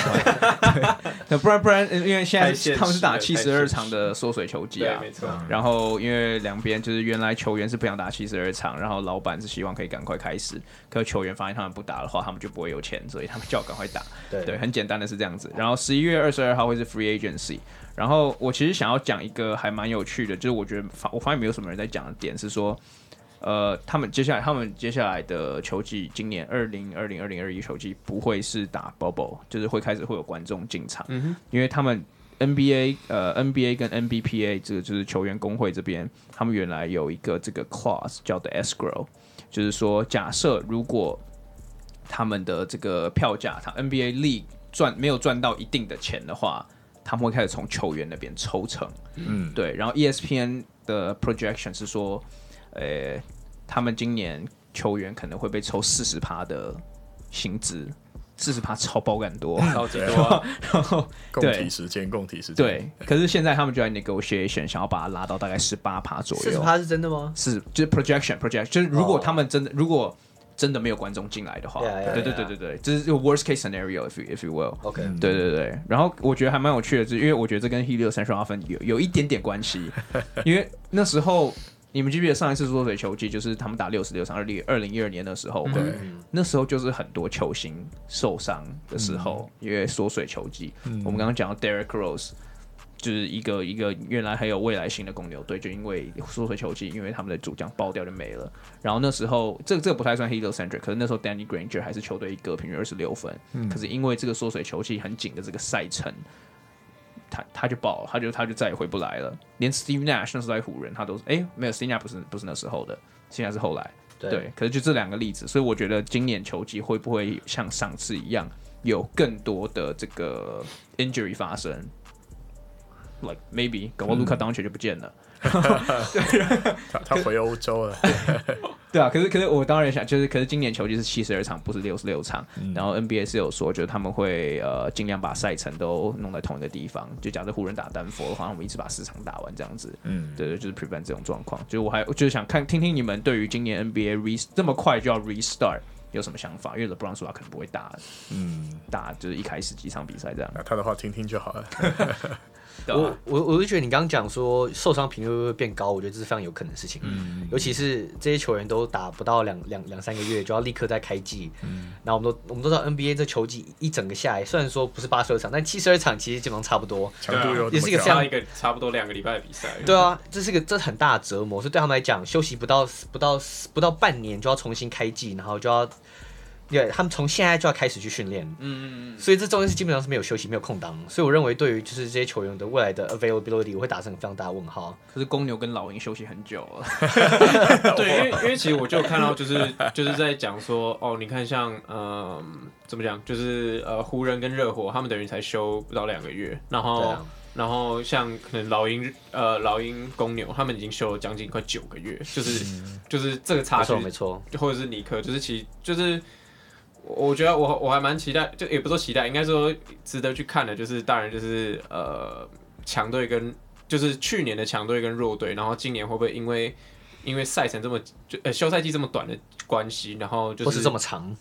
那不然不然，因为现在他们是打七十二场的缩水球季啊，没错。然后因为两边就是原来球员是不想打七十二场，然后老板是希望可以赶快开始，可是球员发现他们不打的话，他们就不会有钱，所以他们就要赶快打。对对，很简单的是这样子。然后十一月二十二号会是 free agency。然后我其实想要讲一个还蛮有趣的，就是我觉得发我发现没有什么人在讲的点是说，呃，他们接下来他们接下来的球季，今年二零二零二零二一球季不会是打 bubble，就是会开始会有观众进场，嗯，因为他们 NBA 呃 NBA 跟 NBPA 这个就是球员工会这边，他们原来有一个这个 clause 叫做 escrow，就是说假设如果他们的这个票价，他 NBA League 赚没有赚到一定的钱的话。他们会开始从球员那边抽成，嗯，对。然后 ESPN 的 projection 是说，呃，他们今年球员可能会被抽四十趴的薪资，四十趴超爆干多，超级多。然后共体时间，共体时间。对，可是现在他们就在 negotiation，想要把它拉到大概十八趴左右。四十趴是真的吗？是，就是 projection，projection，就是如果他们真的，如果真的没有观众进来的话，对对对对对，这是 worst case scenario，if you if you will。OK，对对对。然后我觉得还蛮有趣的，是因为我觉得这跟 Hedo Central Offense 有有一点点关系，因为那时候你们记不记得上一次缩水球季就是他们打六十六场，二零二零一二年的时候，对，那时候就是很多球星受伤的时候，因为缩水球季。我们刚刚讲到 Derrick Rose。就是一个一个原来很有未来性的公牛队，就因为缩水球季，因为他们的主将爆掉就没了。然后那时候，这个这个不太算 heliocentric，可是那时候 Danny Granger 还是球队一个平均二十六分。嗯、可是因为这个缩水球季很紧的这个赛程，他他就爆了，他就他就再也回不来了。连 Steve Nash 那时候在湖人，他都是哎、欸、没有 Steve Nash 不是不是那时候的，现在是后来。对，对，可是就这两个例子，所以我觉得今年球季会不会像上次一样，有更多的这个 injury 发生？Like maybe，搞不好卢卡当球就不见了。他他回欧洲了。对啊，可是可是我当然想，就是可是今年球季是七十二场，不是六十六场。嗯、然后 NBA 是有说，就是他们会呃尽量把赛程都弄在同一个地方。就假设湖人打丹佛的话，我们一次把四场打完这样子。嗯，对对，就是 prevent 这种状况。就我还就是想看听听你们对于今年 NBA re 这么快就要 restart 有什么想法？因为 LeBron 说他可能不会打，嗯，打就是一开始几场比赛这样。那他的话听听就好了。我我我就觉得你刚刚讲说受伤频率会变高，我觉得这是非常有可能的事情。嗯，尤其是这些球员都打不到两两两三个月就要立刻再开季。嗯，然后我们都我们都知道 NBA 这球季一整个下来，虽然说不是八十二场，但七十二场其实基本上差不多。强度又也是一个这样一个差不多两个礼拜的比赛。对啊，这是一个这很大的折磨，所以对他们来讲，休息不到不到不到半年就要重新开季，然后就要。对，他们从现在就要开始去训练，嗯嗯嗯，所以这中间是基本上是没有休息、没有空档，所以我认为对于就是这些球员的未来的 availability，我会打上非常大的问号。可是公牛跟老鹰休息很久了，对，因为因为其实我就看到就是 就是在讲说，哦，你看像嗯、呃、怎么讲，就是呃湖人跟热火他们等于才休不到两个月，然后、啊、然后像可能老鹰呃老鹰公牛他们已经休了将近快九个月，就是、嗯、就是这个差距。没错，或者是尼克就是其就是。我觉得我我还蛮期待，就也不说期待，应该说值得去看的，就是当然就是呃强队跟就是去年的强队跟弱队，然后今年会不会因为因为赛程这么就呃休赛季这么短的关系，然后就是或是这么长，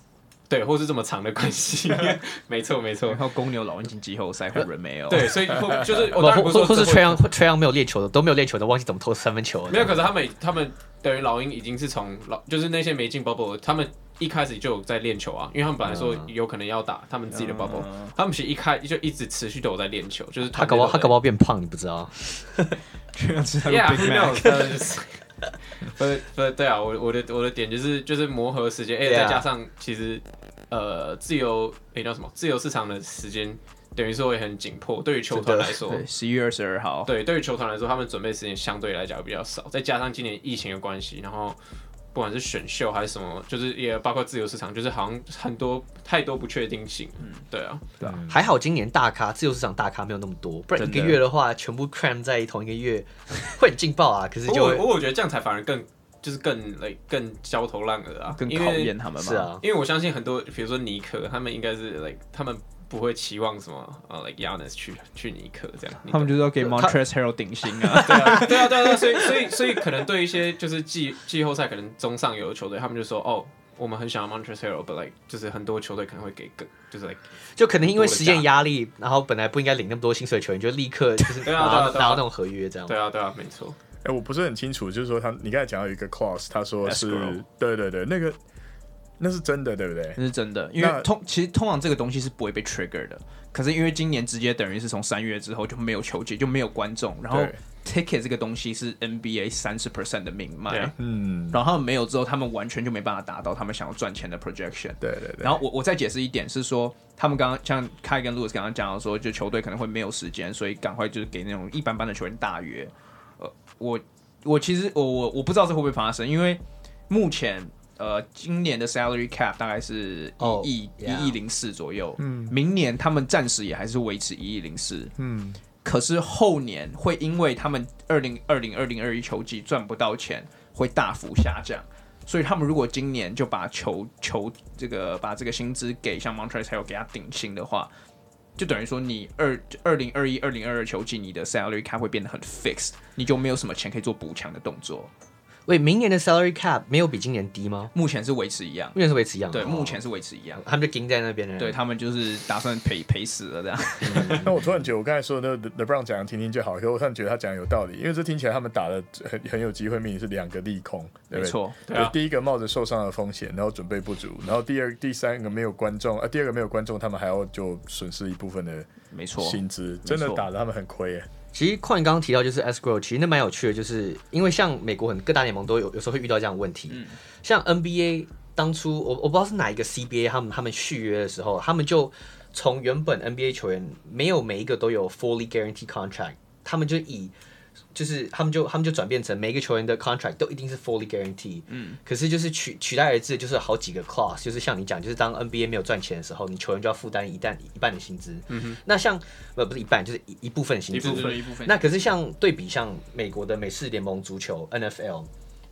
对，或是这么长的关系，没错没错。然后公牛老鹰进季后赛，湖人没有，对，所以就是或或是吹杨吹杨没有练球的都没有练球的，忘记怎么投三分球了。没有，可是他们他们等于老鹰已经是从老就是那些没进 bubble 他们。一开始就有在练球啊，因为他们本来说有可能要打他们自己的 bubble，、嗯、他们其实一开就一直持续都有在练球，就是他搞不好他搞不好变胖，你不知道？这样子，Yeah，who knows？不是不是，对啊，我我的我的点就是就是磨合时间，哎、欸，再加上其实呃自由哎、欸、叫什么自由市场的时间。等于说也很紧迫，对于球团来说，十一月二十二号，对，对于球团来说，他们准备时间相对来讲比较少，再加上今年疫情的关系，然后不管是选秀还是什么，就是也包括自由市场，就是好像很多太多不确定性。嗯，对啊，对啊，还好今年大咖自由市场大咖没有那么多，不然一个月的话，全部 cram 在同一个月会很劲爆啊。可是就我，我觉得这样才反而更就是更累，更焦头烂额啊，更考验他们嘛。是啊，因为我相信很多，比如说尼克，他们应该是 like 他们。不会期望什么呃、uh,，like Giannis 去去尼克这样，他们就是要给 Montrezl Harrell 顶薪 啊，对啊，对啊，对啊，所以 所以所以可能对一些就是季季后赛可能中上游的球队，他们就说哦，我们很想要 Montrezl Harrell，but like 就是很多球队可能会给更就是 like 就可能因为时间压力，然后本来不应该领那么多薪水的球员，就立刻就是拿啊拿到那种合约这样，对啊对啊，没错。哎、欸，我不是很清楚，就是说他你刚才讲到一个 clause，他说是 Escrow 对对对，那个。那是真的，对不对？那是真的，因为通其实通常这个东西是不会被 trigger 的。可是因为今年直接等于是从三月之后就没有球季，就没有观众，然后 ticket 这个东西是 NBA 三十 percent 的命脉，嗯，然后他们没有之后，他们完全就没办法达到他们想要赚钱的 projection。对对对。然后我我再解释一点是说，他们刚刚像 Kai 跟 Louis 刚刚讲到说，就球队可能会没有时间，所以赶快就是给那种一般般的球员大约。呃，我我其实我我我不知道这会不会发生，因为目前。呃，今年的 salary cap 大概是一亿一亿零四左右。嗯，明年他们暂时也还是维持一亿零四。嗯，可是后年会因为他们二零二零二零二一球季赚不到钱，会大幅下降。所以他们如果今年就把球球这个把这个薪资给像 Montrezl 还有给他顶薪的话，就等于说你二二零二一二零二二球季你的 salary cap 会变得很 fixed，你就没有什么钱可以做补强的动作。喂，明年的 salary cap 没有比今年低吗？目前是维持一样，目前是维持一样。对，目前是维持一样。他们就盯在那边了。对，他们就是打算赔赔死了这样。那我突然觉得，我刚才说的那个 LeBron 讲的听听就好，可是我突然觉得他讲的有道理，因为这听起来他们打的很很有机会，明明是两个利空，对不对？没错。对啊。第一个冒着受伤的风险，然后准备不足，然后第二、第三个没有观众，啊，第二个没有观众，他们还要就损失一部分的，没错，薪资真的打得他们很亏哎。其实，矿你刚刚提到就是 escrow，其实那蛮有趣的，就是因为像美国很各大联盟都有有时候会遇到这样的问题。嗯、像 NBA 当初我我不知道是哪一个 CBA，他们他们续约的时候，他们就从原本 NBA 球员没有每一个都有 fully guarantee contract，他们就以就是他们就他们就转变成每一个球员的 contract 都一定是 fully guarantee，嗯，可是就是取取代而至就是好几个 clause，就是像你讲，就是当 NBA 没有赚钱的时候，你球员就要负担一旦一半的薪资，嗯哼，那像呃不是一半，就是一一部分薪资，一部分一部分。那可是像对比像美国的美式联盟足球 NFL，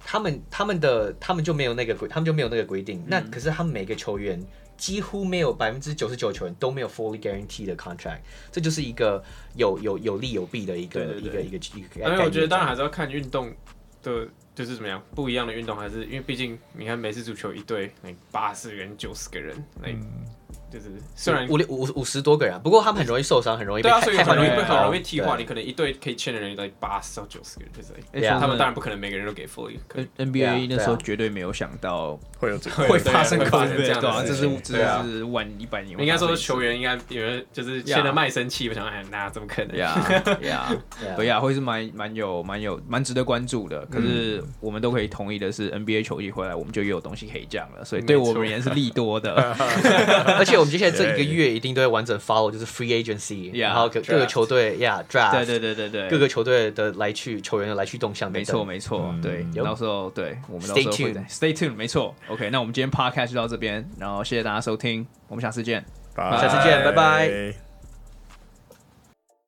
他们他们的他们就没有那个规，他们就没有那个规定，嗯、那可是他们每个球员。几乎没有百分之九十九球员都没有 fully guaranteed 的 contract，这就是一个有有有利有弊的一个一个一个一个。因为我觉得当然还是要看运动的，就是怎么样不一样的运动，还是因为毕竟你看美式足球一队那八十个人九十个人那。嗯就是虽然五六五五十多个人，不过他们很容易受伤，很容易被太很容易被很容易替换。你可能一队可以签的人在八十到九十个人，就是他们当然不可能每个人都给 fully。NBA 那时候绝对没有想到会有这会发生发生这样的，这是这是万一百年。应该说球员应该有人就是签了卖身契，我想哎，那怎么可能呀呀？对呀，会是蛮蛮有蛮有蛮值得关注的。可是我们都可以同意的是，NBA 球季回来，我们就又有东西可以讲了，所以对我们而言是利多的，而且。我们接下来这一个月一定都会完整 follow，就是 free agency，然后各各个球队，yeah，draft，对对对对对，各个球队的来去球员的来去动向，没错没错，对，到时候对我们到时候会 stay tuned，没错，OK，那我们今天 podcast 就到这边，然后谢谢大家收听，我们下次见，下次见，拜拜。